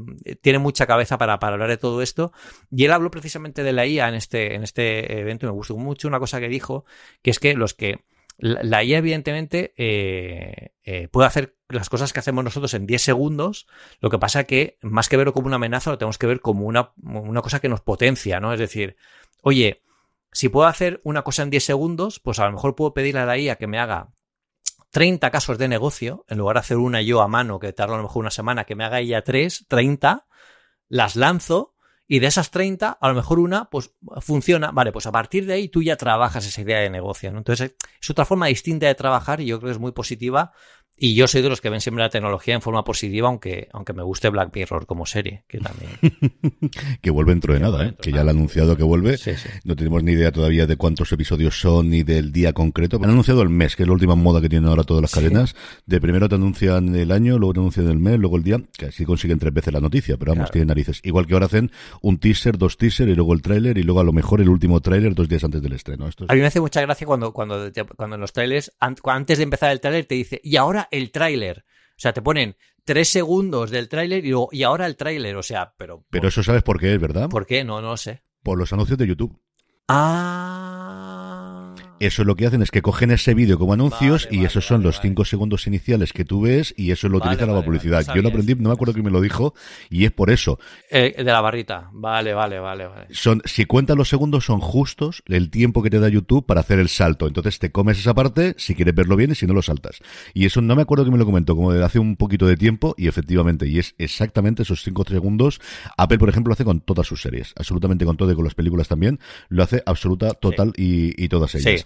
tiene mucha cabeza para, para hablar de todo esto. Y él habló precisamente de la IA en este, en este evento me gustó mucho una cosa que dijo, que es que los que la, IA, evidentemente, eh, eh, puede hacer las cosas que hacemos nosotros en 10 segundos. Lo que pasa que, más que verlo como una amenaza, lo tenemos que ver como una, una cosa que nos potencia, ¿no? Es decir, oye, si puedo hacer una cosa en 10 segundos, pues a lo mejor puedo pedirle a la IA que me haga 30 casos de negocio, en lugar de hacer una yo a mano, que tarda a lo mejor una semana, que me haga ella 3, 30, las lanzo y de esas 30, a lo mejor una, pues funciona. Vale, pues a partir de ahí tú ya trabajas esa idea de negocio. ¿no? Entonces, es otra forma distinta de trabajar y yo creo que es muy positiva y yo soy de los que ven siempre la tecnología en forma positiva, aunque, aunque me guste Black Mirror como serie, que también. [laughs]
que vuelve dentro de nada, ¿eh? que ya lo ha anunciado que vuelve. No tenemos ni idea todavía de cuántos episodios son ni del día concreto. Han anunciado el mes, que es la última moda que tienen ahora todas las cadenas. De primero te anuncian el año, luego te anuncian el mes, luego el día, que así consiguen tres veces la noticia, pero vamos, tienen narices. Igual que ahora hacen un teaser, dos teasers y luego el tráiler y luego a lo mejor el último tráiler dos días antes del estreno.
A mí me hace mucha gracia cuando, cuando, cuando en los trailers, antes de empezar el tráiler te dice, y ahora el tráiler. O sea, te ponen tres segundos del tráiler y, y ahora el tráiler, o sea, pero...
Pero eso sabes por qué es, ¿verdad?
¿Por qué? No, no lo sé.
Por los anuncios de YouTube.
Ah.
Eso lo que hacen es que cogen ese vídeo como anuncios y esos son los cinco segundos iniciales que tú ves y eso lo utilizan la publicidad. Yo lo aprendí, no me acuerdo quién me lo dijo y es por eso.
Eh, de la barrita. Vale, vale, vale, vale.
Son, si cuentas los segundos son justos el tiempo que te da YouTube para hacer el salto. Entonces te comes esa parte si quieres verlo bien y si no lo saltas. Y eso no me acuerdo que me lo comentó como de hace un poquito de tiempo y efectivamente, y es exactamente esos cinco segundos. Apple, por ejemplo, lo hace con todas sus series, absolutamente con todo y con las películas también. Lo hace absoluta, total y, y, todas ellas.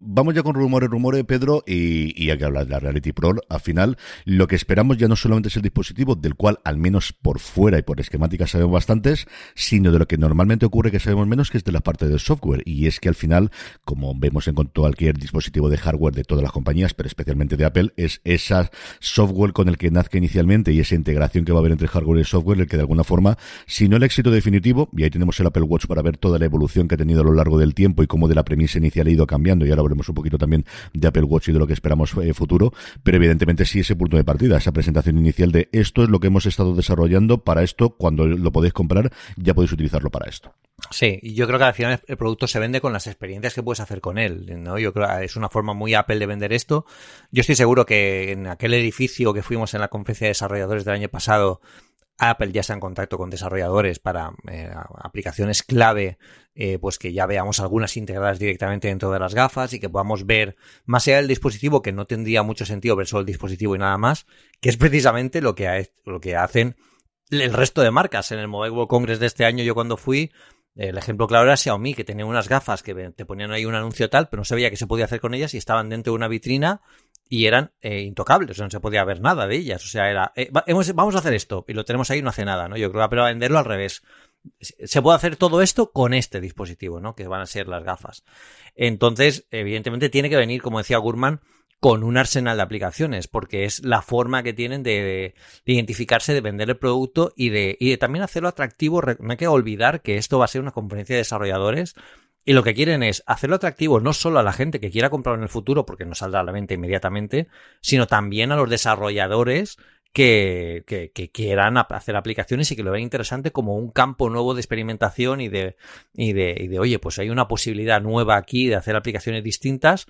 Vamos ya con rumores, rumores, Pedro, y, hay que hablar de la Reality Pro. Al final, lo que esperamos ya no solamente es el dispositivo, del cual al menos por fuera y por esquemática sabemos bastantes, sino de lo que normalmente ocurre que sabemos menos, que es de la parte del software. Y es que al final, como vemos en cualquier dispositivo de hardware de todas las compañías, pero especialmente de Apple, es esa software con el que nazca inicialmente y esa integración que va a haber entre hardware y software, el que de alguna forma, si no el éxito definitivo, y ahí tenemos el Apple Watch para ver toda la evolución que ha tenido a lo largo del tiempo y cómo de la premisa inicial ha ido cambiando, y ahora hablemos un poquito también de Apple Watch y de lo que esperamos eh, futuro, pero evidentemente sí ese punto de partida, esa presentación inicial de esto es lo que hemos estado desarrollando para esto, cuando lo podéis comprar ya podéis utilizarlo para esto.
Sí, y yo creo que al final el producto se vende con las experiencias que puedes hacer con él, ¿no? Yo creo que es una forma muy Apple de vender esto. Yo estoy seguro que en aquel edificio que fuimos en la conferencia de desarrolladores del año pasado, Apple ya está en contacto con desarrolladores para eh, aplicaciones clave, eh, pues que ya veamos algunas integradas directamente dentro de las gafas y que podamos ver más allá del dispositivo, que no tendría mucho sentido ver solo el dispositivo y nada más, que es precisamente lo que, lo que hacen el resto de marcas. En el Mobile World Congress de este año, yo cuando fui, el ejemplo claro era Xiaomi, que tenía unas gafas que te ponían ahí un anuncio tal, pero no sabía qué se podía hacer con ellas y estaban dentro de una vitrina y eran eh, intocables, no se podía ver nada de ellas. O sea, era, eh, vamos a hacer esto y lo tenemos ahí y no hace nada, ¿no? Yo creo que va a venderlo al revés. Se puede hacer todo esto con este dispositivo, ¿no? Que van a ser las gafas. Entonces, evidentemente, tiene que venir, como decía Gurman, con un arsenal de aplicaciones, porque es la forma que tienen de, de, identificarse, de vender el producto y de, y de también hacerlo atractivo. No hay que olvidar que esto va a ser una conferencia de desarrolladores y lo que quieren es hacerlo atractivo no solo a la gente que quiera comprarlo en el futuro, porque no saldrá a la venta inmediatamente, sino también a los desarrolladores que, que, que, quieran hacer aplicaciones y que lo vean interesante como un campo nuevo de experimentación y de, y de, y de, oye, pues hay una posibilidad nueva aquí de hacer aplicaciones distintas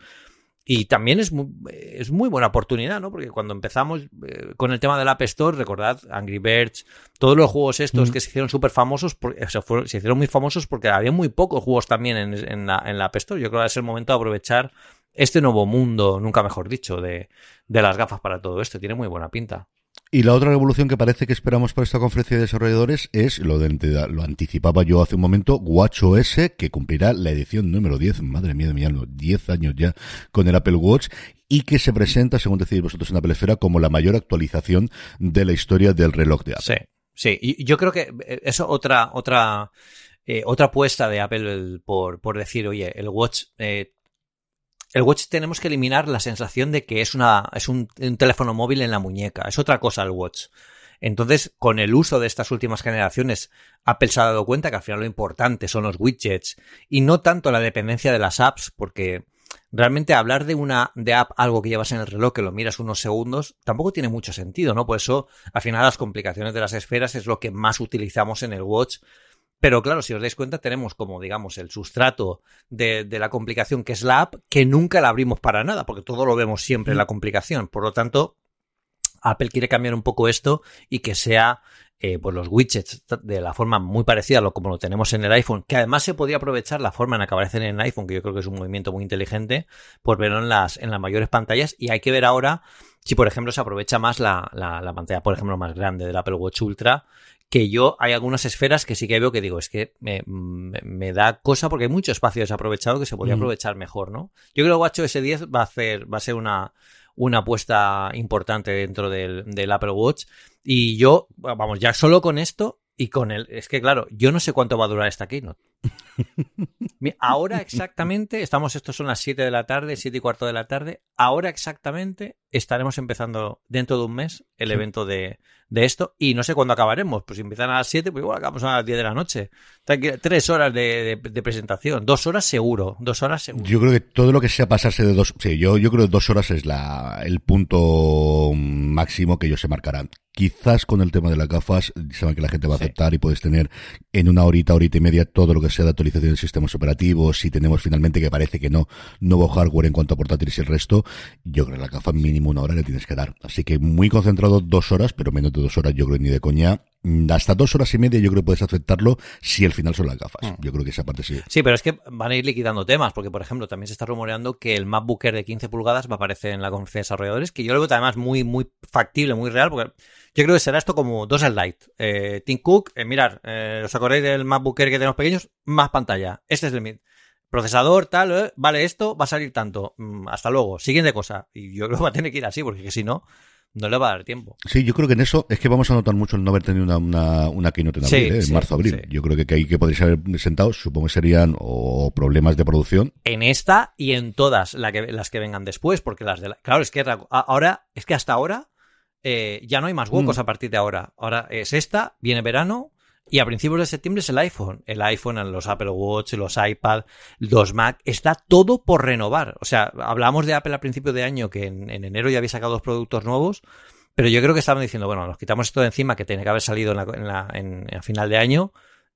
y también es muy, es muy buena oportunidad, ¿no? Porque cuando empezamos eh, con el tema del App Store, recordad, Angry Birds, todos los juegos estos mm. que se hicieron súper famosos, se, se, hicieron muy famosos porque había muy pocos juegos también en, en, la, en la App Store. Yo creo que es el momento de aprovechar este nuevo mundo, nunca mejor dicho, de, de las gafas para todo esto. Tiene muy buena pinta.
Y la otra revolución que parece que esperamos para esta conferencia de desarrolladores es lo de lo anticipaba yo hace un momento, WatchOS, que cumplirá la edición número 10, madre mía de mi alma, 10 años ya con el Apple Watch y que se presenta, según decís vosotros en Apple Esfera, como la mayor actualización de la historia del reloj de Apple.
Sí, sí, y yo creo que eh, eso otra otra eh, otra apuesta de Apple por, por decir, oye, el Watch eh, el watch tenemos que eliminar la sensación de que es, una, es un, teléfono móvil en la muñeca. Es otra cosa el watch. Entonces, con el uso de estas últimas generaciones, Apple se ha dado cuenta que al final lo importante son los widgets y no tanto la dependencia de las apps, porque realmente hablar de una de app, algo que llevas en el reloj, que lo miras unos segundos, tampoco tiene mucho sentido, ¿no? Por eso, al final, las complicaciones de las esferas es lo que más utilizamos en el watch pero claro, si os dais cuenta, tenemos como, digamos, el sustrato de, de, la complicación que es la app, que nunca la abrimos para nada, porque todo lo vemos siempre en la complicación. Por lo tanto, Apple quiere cambiar un poco esto y que sea eh, pues los widgets de la forma muy parecida a lo como lo tenemos en el iPhone, que además se podría aprovechar la forma en la que aparecen en el iPhone, que yo creo que es un movimiento muy inteligente, pues verlo en las, en las mayores pantallas y hay que ver ahora si, por ejemplo, se aprovecha más la, la, la pantalla, por ejemplo, más grande del Apple Watch Ultra, que yo hay algunas esferas que sí que veo que digo, es que me, me, da cosa porque hay mucho espacio desaprovechado que se podría aprovechar mejor, ¿no? Yo creo que WatchOS 10 va a hacer, va a ser una, una apuesta importante dentro del, del Apple Watch. Y yo, vamos, ya solo con esto y con el. Es que, claro, yo no sé cuánto va a durar esta keynote. [laughs] Ahora exactamente, estamos, estos son las 7 de la tarde, 7 y cuarto de la tarde. Ahora exactamente estaremos empezando dentro de un mes el evento de, de esto y no sé cuándo acabaremos. Pues si empiezan a las 7, pues igual acabamos a las 10 de la noche. Tres horas de, de, presentación, dos horas seguro, dos horas seguro.
Yo creo que todo lo que sea pasarse de dos, sí, yo, yo creo que dos horas es la, el punto máximo que ellos se marcarán. Quizás con el tema de las gafas, saben que la gente va a aceptar y puedes tener en una horita, horita y media todo lo que sea de actualización de sistemas operativos. Si tenemos finalmente que parece que no, nuevo hardware en cuanto a portátiles y el resto, yo creo que la gafa mínimo una hora le tienes que dar. Así que muy concentrado dos horas, pero menos de dos horas yo creo ni de coña. Mm, hasta dos horas y media yo creo que puedes aceptarlo si el final son las gafas. Mm. Yo creo que esa parte sí.
Sí, pero es que van a ir liquidando temas, porque por ejemplo también se está rumoreando que el MacBook Air de 15 pulgadas va a aparecer en la conferencia de desarrolladores, que yo lo veo además muy, muy factible, muy real, porque yo creo que será esto como dos Light. Eh, Tim Cook, eh, mirar, eh, ¿os acordáis del MacBook Air que tenemos pequeños? Más pantalla. Este es el mid. Procesador, tal, eh, vale, esto va a salir tanto. Mm, hasta luego. Siguiente cosa. Y yo creo que va a tener que ir así, porque si no, no le va a dar tiempo.
Sí, yo creo que en eso es que vamos a notar mucho el no haber tenido una, una, una keynote en abril, ¿eh? en marzo-abril. Yo creo que, que ahí que podéis haber sentado, supongo que serían o problemas de producción.
En esta y en todas la que, las que vengan después, porque las de la, Claro, es que ahora, es que hasta ahora eh, ya no hay más huecos mm. a partir de ahora. Ahora es esta, viene verano, y a principios de septiembre es el iPhone. El iPhone, los Apple Watch, los iPad, los Mac, está todo por renovar. O sea, hablábamos de Apple a principio de año que en, enero ya había sacado dos productos nuevos, pero yo creo que estaban diciendo, bueno, nos quitamos esto de encima que tiene que haber salido en, la, en, final de año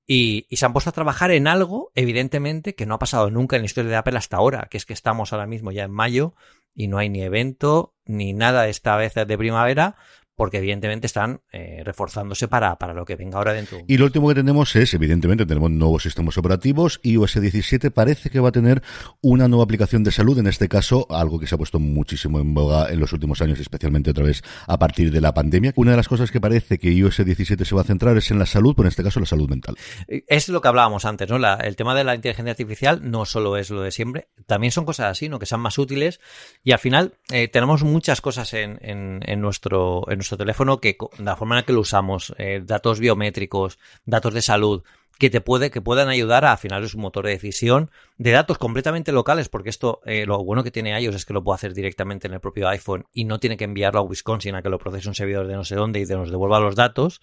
y, y, se han puesto a trabajar en algo, evidentemente, que no ha pasado nunca en la historia de Apple hasta ahora, que es que estamos ahora mismo ya en mayo y no hay ni evento ni nada esta vez de primavera, porque evidentemente están eh, reforzándose para, para lo que venga ahora dentro.
Y lo último que tenemos es, evidentemente, tenemos nuevos sistemas operativos. iOS 17 parece que va a tener una nueva aplicación de salud, en este caso, algo que se ha puesto muchísimo en boga en los últimos años, especialmente otra vez a partir de la pandemia. Una de las cosas que parece que iOS 17 se va a centrar es en la salud, pero en este caso la salud mental.
Eh, es lo que hablábamos antes, ¿no? el tema de la inteligencia artificial no solo es lo de siempre, también son cosas así, ¿no? Que sean más útiles y al final eh, tenemos muchas cosas en, en, en nuestro, en nuestro teléfono que la forma en la que lo usamos, eh, datos biométricos, datos de salud, que te puede, que puedan ayudar a afinar su motor de decisión de datos completamente locales, porque esto, eh, lo bueno que tiene iOS es que lo puede hacer directamente en el propio iPhone y no tiene que enviarlo a Wisconsin a que lo procese un servidor de no sé dónde y te nos devuelva los datos.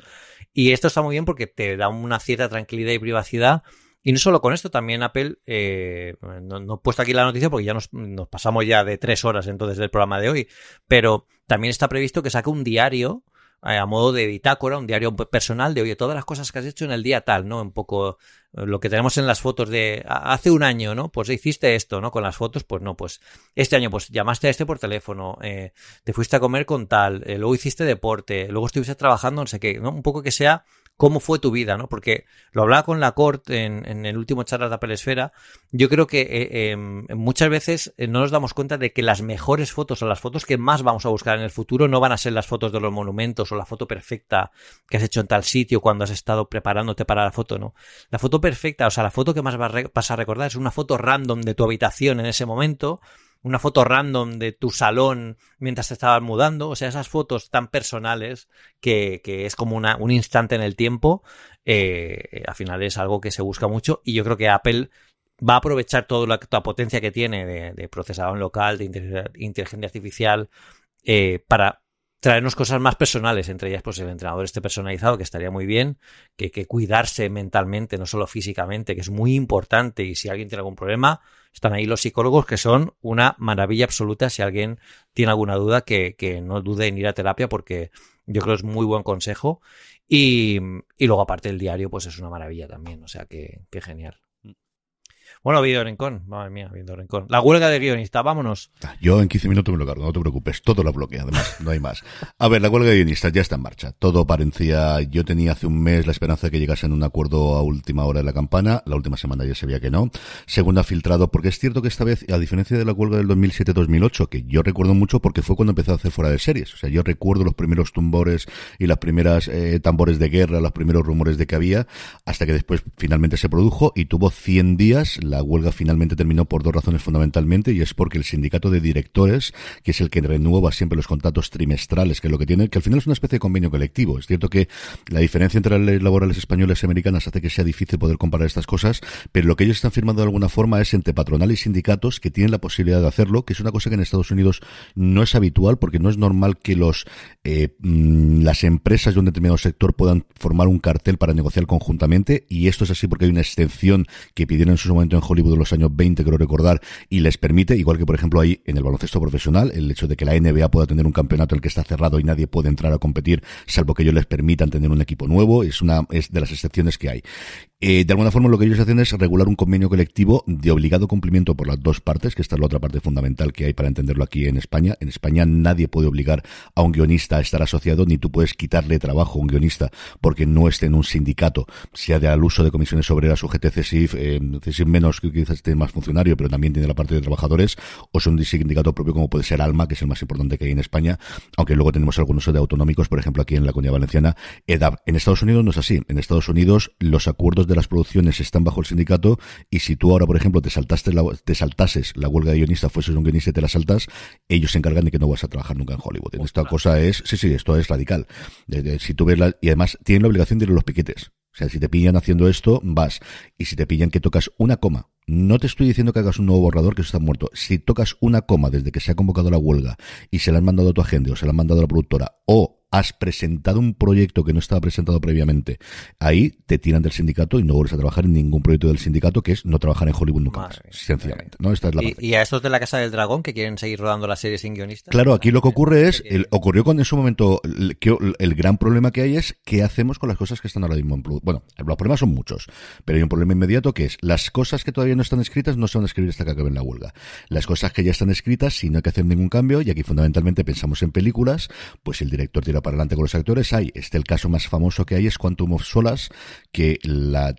Y esto está muy bien porque te da una cierta tranquilidad y privacidad y no solo con esto, también Apple, eh, no, he puesto aquí la noticia porque ya nos, pasamos ya de tres horas entonces del programa de hoy, pero también está previsto que saque un diario eh, a modo de bitácora, un diario personal de, oye, todas las cosas que has hecho en el día tal, ¿no? Un poco eh, lo que tenemos en las fotos de hace un año, ¿no? Pues hiciste esto, ¿no? Con las fotos, pues no, pues este año, pues llamaste a este por teléfono, eh, te fuiste a comer con tal, luego hiciste deporte, luego estuviste trabajando, no sé qué, ¿no? Un poco que sea cómo fue tu vida, ¿no? Porque lo hablaba con la corte en, el último charla de Apple Esfera. Yo creo que eh, em, muchas veces eh, no nos damos cuenta de que las mejores fotos o las fotos que más vamos a buscar en el futuro no van a ser las fotos de los monumentos o la foto perfecta que has hecho en tal sitio cuando has estado preparándote para la foto, ¿no? La foto perfecta, o sea, la foto que más vas a recordar es una foto random de tu habitación en ese momento una foto random de tu salón mientras te estabas mudando, o sea, esas fotos tan personales que, que es como una, un instante en el tiempo, eh, al final es algo que se busca mucho y yo creo que Apple va a aprovechar toda la, potencia que tiene de, de, procesador local, de inteligencia artificial, eh, para traernos cosas más personales, entre ellas pues el entrenador este personalizado, que estaría muy bien, que, que cuidarse mentalmente, no solo físicamente, que es muy importante y si alguien tiene algún problema, están ahí los psicólogos que son una maravilla absoluta. Si alguien tiene alguna duda, que, que no dude en ir a terapia porque yo creo que es muy buen consejo. Y, y luego aparte el diario, pues es una maravilla también. O sea que, que genial. Bueno, Vídeo Rincón, madre mía, Vídeo Rincón. La huelga de guionista, vámonos.
Yo en 15 minutos me lo cargo, no te preocupes, todo lo bloquea, además, [laughs] no hay más. A ver, la huelga de guionistas ya está en marcha. Todo parecía, yo tenía hace un mes la esperanza de que llegasen a un acuerdo a última hora de la campana, la última semana ya se veía que no. Según ha filtrado, porque es cierto que esta vez, a diferencia de la huelga del 2007-2008, que yo recuerdo mucho porque fue cuando empezó a hacer fuera de series, o sea, yo recuerdo los primeros tumbores y las primeras eh, tambores de guerra, los primeros rumores de que había, hasta que después finalmente se produjo y tuvo 100 días, la huelga finalmente terminó por dos razones fundamentalmente y es porque el sindicato de directores, que es el que renueva siempre los contratos trimestrales, que es lo que tiene, que al final es una especie de convenio colectivo. Es cierto que la diferencia entre las leyes laborales españolas y americanas hace que sea difícil poder comparar estas cosas, pero lo que ellos están firmando de alguna forma es entre patronal y sindicatos que tienen la posibilidad de hacerlo, que es una cosa que en Estados Unidos no es habitual porque no es normal que los eh, mm, las empresas de un determinado sector puedan formar un cartel para negociar conjuntamente y esto es así porque hay una excepción que pidieron en su momento en Hollywood en los años 20, creo recordar, y les permite, igual que por ejemplo ahí en el baloncesto profesional, el hecho de que la NBA pueda tener un campeonato en el que está cerrado y nadie puede entrar a competir, salvo que ellos les permitan tener un equipo nuevo, es una es de las excepciones que hay. Eh, de alguna forma lo que ellos hacen es regular un convenio colectivo de obligado cumplimiento por las dos partes, que esta es la otra parte fundamental que hay para entenderlo aquí en España. En España nadie puede obligar a un guionista a estar asociado, ni tú puedes quitarle trabajo a un guionista porque no esté en un sindicato, sea al uso de comisiones obreras o GT CSIF, eh, CSIF menos que quizás esté más funcionario, pero también tiene la parte de trabajadores, o sea un sindicato propio como puede ser Alma, que es el más importante que hay en España, aunque luego tenemos algunos de autonómicos, por ejemplo aquí en la Comunidad Valenciana, EDAP. En Estados Unidos no es así. En Estados Unidos los acuerdos de las producciones están bajo el sindicato y si tú ahora, por ejemplo, te saltaste la, te saltases la huelga de guionista, fueses un guionista y te la saltas, ellos se encargan de que no vas a trabajar nunca en Hollywood. Esta cosa es, sí, sí, esto es radical. si tú ves la, y además tienen la obligación de ir a los piquetes. O sea, si te pillan haciendo esto, vas. Y si te pillan que tocas una coma, no te estoy diciendo que hagas un nuevo borrador que eso está muerto. Si tocas una coma desde que se ha convocado la huelga y se la han mandado a tu agente o se la han mandado a la productora o has presentado un proyecto que no estaba presentado previamente, ahí te tiran del sindicato y no vuelves a trabajar en ningún proyecto del sindicato, que es no trabajar en Hollywood nunca más, sencillamente. ¿no? Esta es la
¿Y, ¿Y, a estos de la Casa del Dragón que quieren seguir rodando la serie sin guionistas?
Claro, aquí lo que ocurre es, el, ocurrió con en su momento, el, gran problema que hay es qué hacemos con las cosas que están ahora mismo en Bueno, los problemas son muchos, pero hay un problema inmediato que es las cosas que todavía no están escritas no se van a escribir hasta que acaben la huelga. Las cosas que ya están escritas, si no hay que hacer ningún cambio, y aquí fundamentalmente pensamos en películas, pues el director para adelante con los actores, hay. Este el caso más famoso que hay es Quantum of Solas, que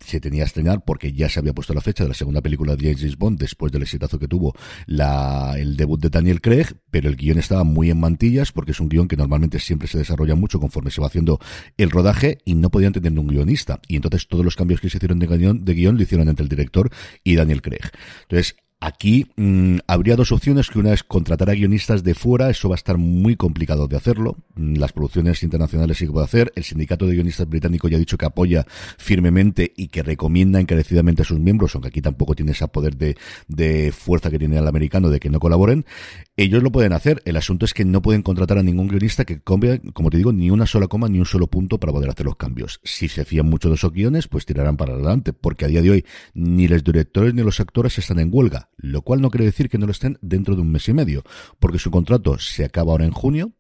se tenía a estrenar porque ya se había puesto la fecha de la segunda película de James Bond después del exitazo que tuvo el debut de Daniel Craig, pero el guion estaba muy en mantillas porque es un guion que normalmente siempre se desarrolla mucho conforme se va haciendo el rodaje y no podían tener un guionista. Y entonces todos los cambios que se hicieron de guion, de guion lo hicieron entre el director y Daniel Craig. Entonces, Aquí mmm, habría dos opciones, que una es contratar a guionistas de fuera, eso va a estar muy complicado de hacerlo. Mm, las producciones internacionales sí que puede hacer. El sindicato de guionistas británico ya ha dicho que apoya firmemente y que recomienda encarecidamente a sus miembros, aunque aquí tampoco tiene ese poder de, de fuerza que tiene el americano de que no colaboren. Ellos lo pueden hacer. El asunto es que no pueden contratar a ningún guionista que cambie, como te digo, ni una sola coma ni un solo punto para poder hacer los cambios. Si se fían mucho de esos guiones, pues tirarán para adelante, porque a día de hoy ni los directores ni los actores están en huelga lo cual no quiere decir que no lo estén dentro de un mes y medio, porque su contrato se acaba ahora en junio,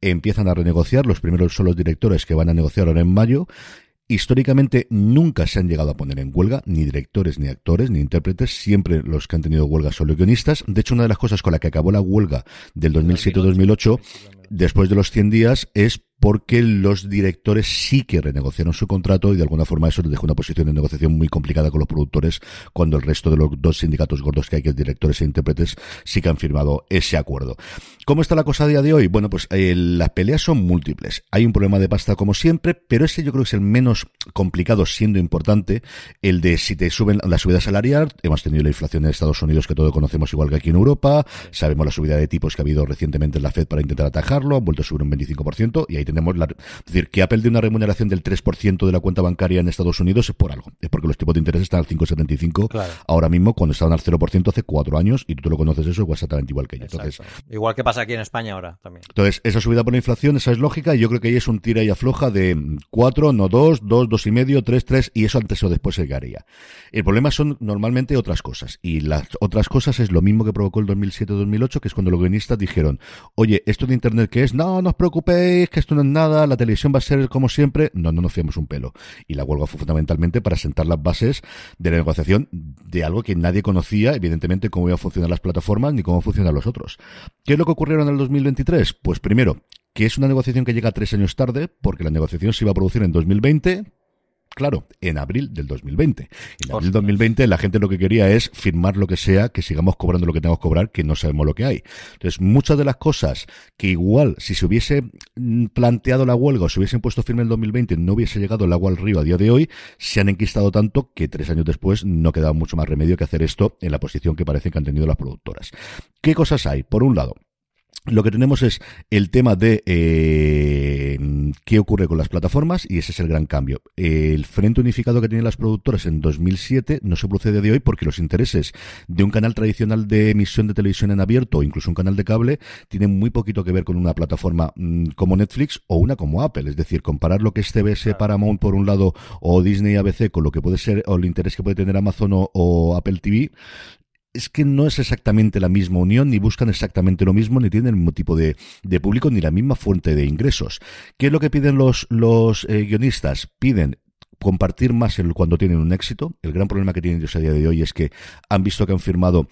empiezan a renegociar, los primeros son los directores que van a negociar ahora en mayo, Históricamente nunca se han llegado a poner en huelga, ni directores, ni actores, ni intérpretes, siempre los que han tenido huelga son los guionistas. De hecho, una de las cosas con la que acabó la huelga del 2007-2008, después de los 100 días, es porque los directores sí que renegociaron su contrato y de alguna forma eso les dejó una posición de negociación muy complicada con los productores cuando el resto de los dos sindicatos gordos que hay, que directores e intérpretes, sí que han firmado ese acuerdo. ¿Cómo está la cosa a día de hoy? Bueno, pues eh, las peleas son múltiples. Hay un problema de pasta como siempre, pero ese yo creo que es el menos complicado siendo importante, el de si te suben la subida salarial, hemos tenido la inflación en Estados Unidos que todos conocemos igual que aquí en Europa, sabemos la subida de tipos que ha habido recientemente en la Fed para intentar atajarlo, han vuelto a subir un 25% y ahí tenemos la, es decir, que Apple de una remuneración del 3% de la cuenta bancaria en Estados Unidos es por algo. Es porque los tipos de interés están al 5,75 ahora mismo cuando estaban al 0% hace cuatro años y tú lo conoces eso es exactamente igual que yo. Entonces,
igual que pasa aquí en España ahora también.
Entonces, esa subida por la inflación, esa es lógica y yo creo que ahí es un tira y afloja de 4, no 2, 2, 2 y medio, 3, 3 y eso antes o después se llegaría. El problema son normalmente otras cosas y las otras cosas es lo mismo que provocó el 2007-2008 que es cuando los guionistas dijeron, oye, esto de Internet que es, no, no os preocupéis, que esto no es nada, la televisión va a ser como siempre. No, no nos fiamos un pelo. Y la huelga fue fundamentalmente para sentar las bases de la negociación de algo que nadie conocía, evidentemente, cómo iban a funcionar las plataformas ni cómo funcionan los otros. ¿Qué es lo que ocurrió en el 2023? Pues primero, que es una negociación que llega tres años tarde, porque la negociación se iba a producir en 2020, claro, en abril del 2020. En abril del 2020 la gente lo que quería es firmar lo que sea, que sigamos cobrando lo que tenemos que cobrar, que no sabemos lo que hay. Entonces, muchas de las cosas que igual, si se hubiese mm, planteado la huelga o se hubiesen puesto firme en el 2020, no hubiese llegado el agua al río a día de hoy, se han enquistado tanto que tres años después no quedaba mucho más remedio que hacer esto en la posición que parece que han tenido las productoras. ¿Qué cosas hay? Por un lado, lo que tenemos es el tema de eh, qué ocurre con las plataformas y ese es el gran cambio. El frente unificado que tienen las productoras en 2007 no se procede de hoy porque los intereses de un canal tradicional de emisión de televisión en abierto o incluso un canal de cable tienen muy poquito que ver con una plataforma mm, como Netflix o una como Apple. Es decir, comparar lo que es CBS Paramount por un lado o Disney ABC con lo que puede ser o el interés que puede tener Amazon o Apple TV es que no es exactamente la misma unión, ni buscan exactamente lo mismo, ni tienen el mismo tipo de, público, ni la misma fuente de ingresos. ¿Qué es lo que piden los, los eh, guionistas? Piden compartir más cuando tienen un éxito. El gran problema que tienen ellos a día de hoy es que han visto que han firmado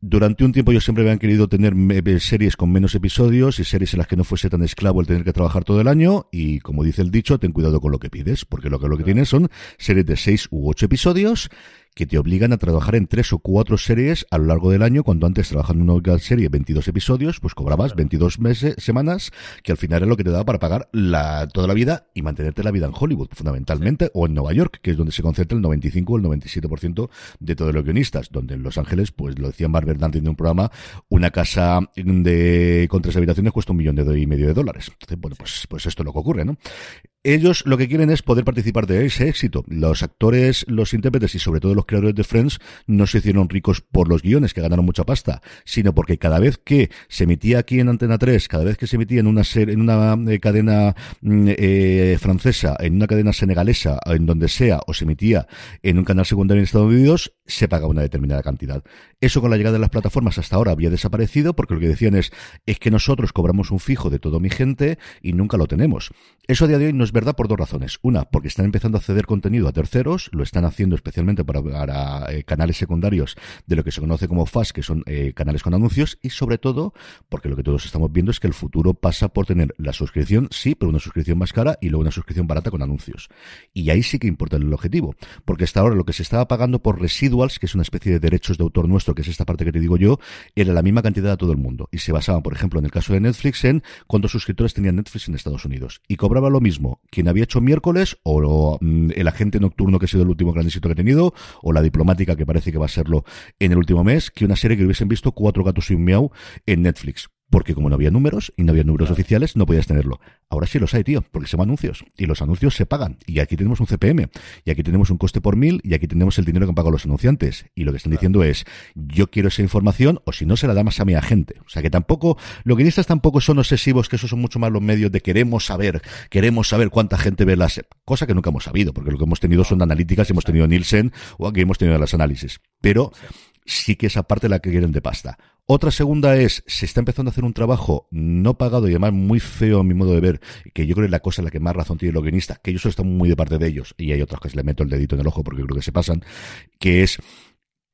durante un tiempo yo siempre habían querido tener series con menos episodios y series en las que no fuese tan esclavo el tener que trabajar todo el año y como dice el dicho, ten cuidado con lo que pides, porque lo que, lo que tienes son series de seis u ocho episodios que te obligan a trabajar en tres o cuatro series a lo largo del año, cuando antes trabajando en una serie 22 episodios, pues cobrabas 22 meses, semanas, que al final es lo que te daba para pagar la, toda la vida y mantenerte la vida en Hollywood, fundamentalmente, o en Nueva York, que es donde se concentra el 95 o el 97% de todos los guionistas, donde en Los Ángeles, pues lo decía Mark Bernard en un programa, una casa de con tres habitaciones cuesta un millón de y medio de dólares. Entonces, bueno, pues, pues esto es lo que ocurre, ¿no? Ellos lo que quieren es poder participar de ese éxito. Los actores, los intérpretes y sobre todo los creadores de Friends no se hicieron ricos por los guiones que ganaron mucha pasta, sino porque cada vez que se emitía aquí en Antena 3, cada vez que se emitía en una serie, en una eh, cadena mm, eh, francesa, en una cadena senegalesa, en donde sea, o se emitía en un canal secundario en Estados Unidos, se pagaba una determinada cantidad. Eso con la llegada de las plataformas hasta ahora había desaparecido porque lo que decían es, es que nosotros cobramos un fijo de todo mi gente y nunca lo tenemos. Eso a día de hoy no es verdad por dos razones. Una, porque están empezando a ceder contenido a terceros, lo están haciendo especialmente para, eh, canales secundarios de lo que se conoce como FAS, que son eh, canales con anuncios, y sobre todo porque lo que todos estamos viendo es que el futuro pasa por tener la suscripción, sí, pero una suscripción más cara y luego una suscripción barata con anuncios. Y ahí sí que importa el objetivo, porque hasta ahora lo que se estaba pagando por residuals, que es una especie de derechos de autor nuestro, que es esta parte que te digo yo, era la misma cantidad a todo el mundo. Y se basaba, por ejemplo, en el caso de Netflix, en cuántos suscriptores tenían Netflix en Estados Unidos. Y cobraba lo mismo quien había hecho miércoles, o mm, el agente nocturno que ha sido el último gran éxito que ha tenido, o la diplomática que parece que va a serlo en el último mes, que una serie que hubiesen visto cuatro gatos y un miau en Netflix porque como no había números y no había números oficiales, no podías tenerlo. Ahora sí los hay, tío, porque se van anuncios y los anuncios se pagan. Y aquí tenemos un CPM, y aquí tenemos un coste por mil, y aquí tenemos el dinero que han pagado los anunciantes. Y lo que están diciendo es, yo quiero esa información, o si no, se la da más a mi agente. O sea que tampoco, los guionistas tampoco son obsesivos, que esos son mucho más los medios de queremos saber, queremos saber cuánta gente ve las, cosa que nunca hemos sabido, porque lo que hemos tenido son analíticas, hemos tenido Nielsen, o aquí hemos tenido las análisis. Pero sí que esa parte la que quieren de pasta. Otra segunda es, se está empezando a hacer un trabajo no pagado y además muy feo a mi modo de ver, que yo creo que es la cosa en la que más razón tiene los guionistas, que solo estoy muy de parte de ellos, y hay otros que se le meto el dedito en el ojo porque creo que se pasan, que es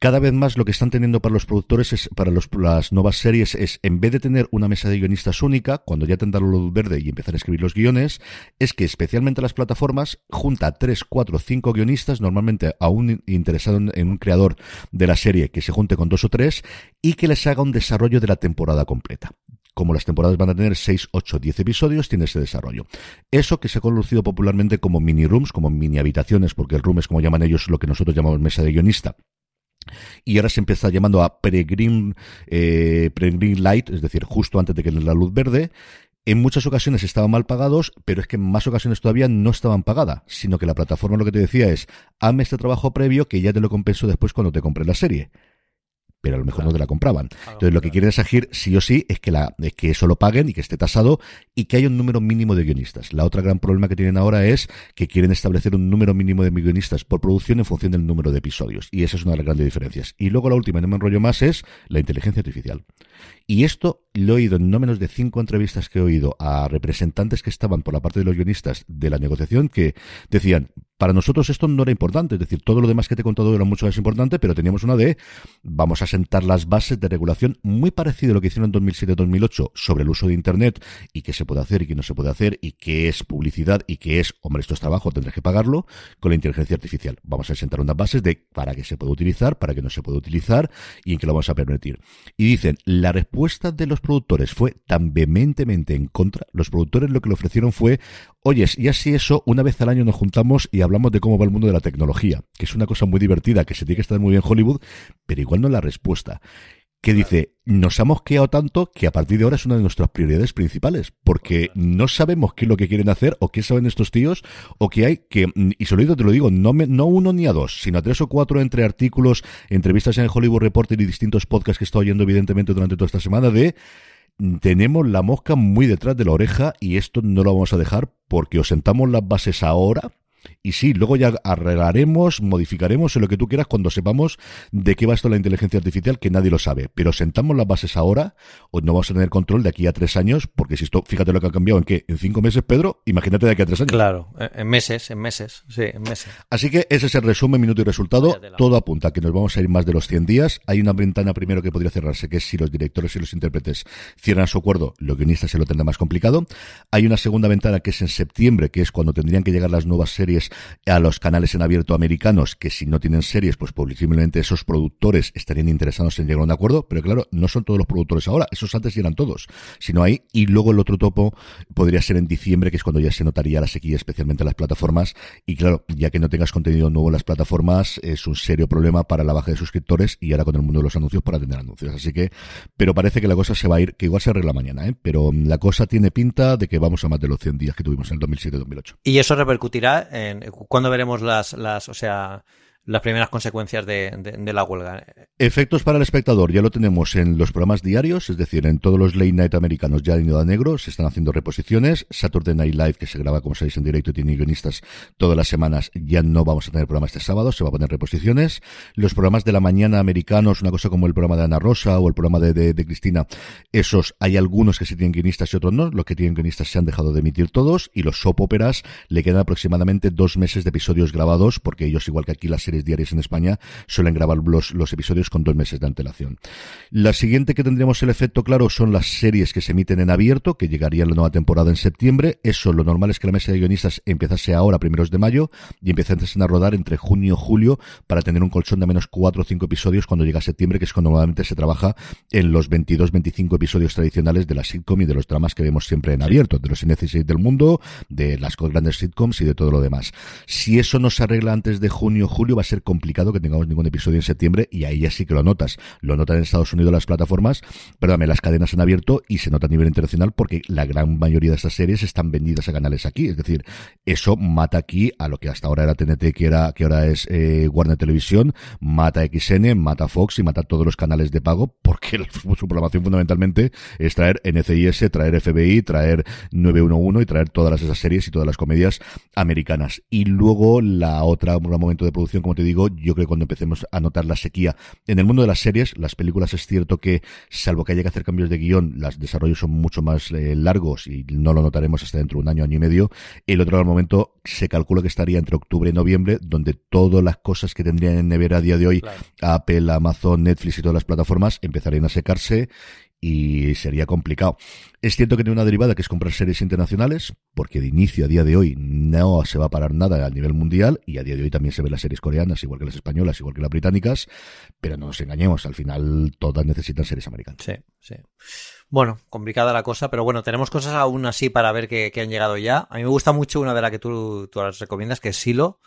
cada vez más lo que están teniendo para los productores, es, para las nuevas series, es en vez de tener una mesa de guionistas única, cuando ya tendrán luz verde y empezar a escribir los guiones, es que especialmente las plataformas junta tres, cuatro, cinco guionistas, normalmente aún interesado en, un creador de la serie que se junte con dos o tres y que les haga un desarrollo de la temporada completa como las temporadas van a tener 6, 8, 10 episodios, tiene ese desarrollo. Eso que se ha conocido popularmente como mini rooms, como mini habitaciones, porque el room es como llaman ellos lo que nosotros llamamos mesa de guionista y ahora se empieza llamando a Peregrine, eh, Light, es decir, justo antes de que la luz verde. En muchas ocasiones estaban mal pagados, pero es que en más ocasiones todavía no estaban pagadas, sino que la plataforma lo que te decía es, hazme este trabajo previo que ya te lo compenso después cuando te compre la serie pero a lo mejor no te la compraban. Entonces lo que quieren exigir sí o sí es que, la, es que eso lo paguen y que esté tasado y que haya un número mínimo de guionistas. La otra gran problema que tienen ahora es que quieren establecer un número mínimo de guionistas por producción en función del número de episodios. Y esa es una de las grandes diferencias. Y luego la última, no me enrollo más, es la inteligencia artificial. Y esto lo he oído en no menos de cinco entrevistas que he oído a representantes que estaban por la parte de los guionistas de la negociación que decían, para nosotros esto no era importante, es decir, todo lo demás que te he contado era mucho más importante, pero teníamos una de vamos a sentar las bases de regulación muy parecido a lo que hicieron en 2007-2008 sobre el uso de Internet y qué se puede hacer y qué no se puede hacer y qué es publicidad y qué es, hombre, esto es trabajo, tendrás que pagarlo con la inteligencia artificial. Vamos a sentar unas bases de para qué se puede utilizar, para qué no se puede utilizar y en qué lo vamos a permitir. Y dicen, la respuesta de los productores fue tan vehementemente en contra. Los productores lo que le ofrecieron fue, oyes, y así eso, una vez al año nos juntamos y hablamos de cómo va el mundo de la tecnología, que es una cosa muy divertida, que se tiene que estar muy bien en Hollywood, pero igual no es la respuesta. Que dice, nos ha mosqueado tanto que a partir de ahora es una de nuestras prioridades principales, porque no sabemos qué es lo que quieren hacer o qué saben estos tíos o qué hay que, y solo te lo digo, no, me, no uno ni a dos, sino a tres o cuatro entre artículos, entrevistas en el Hollywood Reporter y distintos podcasts que he estado oyendo evidentemente durante toda esta semana de tenemos la mosca muy detrás de la oreja y esto no lo vamos a dejar porque os sentamos las bases ahora y sí, luego ya arreglaremos, modificaremos en lo que tú quieras cuando sepamos de qué va esto la inteligencia artificial, que nadie lo sabe. Pero sentamos las bases ahora, o no vamos a tener control de aquí a tres años, porque si esto, fíjate lo que ha cambiado en qué, en cinco meses, Pedro, imagínate de aquí a tres años.
Claro, en meses, en meses, sí, en meses.
Así que ese es el resumen, minuto y resultado. Todo apunta a que nos vamos a ir más de los 100 días. Hay una ventana primero que podría cerrarse, que es si los directores y los intérpretes cierran su acuerdo, los guionistas se lo tendrán más complicado. Hay una segunda ventana que es en septiembre, que es cuando tendrían que llegar las nuevas series a los canales en abierto americanos, que si no tienen series, pues posiblemente esos productores estarían interesados en llegar a un acuerdo, pero claro, no son todos los productores ahora, esos antes eran todos, sino hay, y luego el otro topo podría ser en diciembre, que es cuando ya se notaría la sequía, especialmente en las plataformas, y claro, ya que no tengas contenido nuevo en las plataformas, es un serio problema para la baja de suscriptores y ahora con el mundo de los anuncios para tener anuncios, así que, pero parece que la cosa se va a ir, que igual se arregla mañana, ¿eh? pero la cosa tiene pinta de que vamos a más de los 100 días que tuvimos en el 2007-2008.
Y eso repercutirá en cuando veremos las, las, o sea, las primeras consecuencias de, la huelga.
Efectos para el espectador, ya lo tenemos en los programas diarios, es decir, en todos los late night americanos ya en a negro, se están haciendo reposiciones. Saturday Night Live, que se graba, como sabéis, en directo y tiene guionistas todas las semanas, ya no vamos a tener programa este sábado, se va a poner reposiciones. Los programas de la mañana americanos, una cosa como el programa de Ana Rosa o el programa de, de, de Cristina, esos hay algunos que sí tienen guionistas y otros no. Los que tienen guionistas se han dejado de emitir todos y los soap operas le quedan aproximadamente dos meses de episodios grabados, porque ellos, igual que aquí las diarias en España suelen grabar los, los episodios con dos meses de antelación. La siguiente que tendríamos el efecto claro son las series que se emiten en abierto, que llegaría la nueva temporada en septiembre. Eso, lo normal es que la mesa de guionistas empezase ahora, primeros de mayo, y empezasen a rodar entre junio y julio para tener un colchón de menos cuatro o cinco episodios cuando llega septiembre, que es cuando normalmente se trabaja en los 22-25 episodios tradicionales de la sitcom y de los dramas que vemos siempre en abierto, de los N16 del mundo, de las grandes sitcoms y de todo lo demás. Si eso no se arregla antes de junio o julio, a ser complicado que tengamos ningún episodio en septiembre y ahí ya sí que lo notas. Lo notan en Estados Unidos las plataformas, perdóname, las cadenas han abierto y se nota a nivel internacional porque la gran mayoría de estas series están vendidas a canales aquí. Es decir, eso mata aquí a lo que hasta ahora era TNT, que era que ahora es eh, Warner Televisión, mata XN, mata Fox y mata todos los canales de pago porque [laughs] su programación fundamentalmente es traer NCIS, traer FBI, traer 911 y traer todas esas series y todas las comedias americanas. Y luego la otra, un momento de producción, como te digo, yo creo que cuando empecemos a notar la sequía en el mundo de las series, las películas es cierto que, salvo que haya que hacer cambios de guion, los desarrollos son mucho más eh, largos y no lo notaremos hasta dentro de un año, año y medio. El otro momento se calcula que estaría entre octubre y noviembre, donde todas las cosas que tendrían en nevera a día de hoy, Apple, Amazon, Netflix y todas las plataformas, empezarían a secarse y sería complicado. Es cierto que tiene una derivada que es comprar series internacionales, porque de inicio a día de hoy no se va a parar nada a nivel mundial y a día de hoy también se ven las series coreanas, igual que las españolas, igual que las británicas, pero no nos engañemos, al final todas necesitan series americanas.
Sí, sí. Bueno, complicada la cosa, pero bueno, tenemos cosas aún así para ver que, han llegado ya. A mí me gusta mucho una de las que tú, tú recomiendas, que es Silo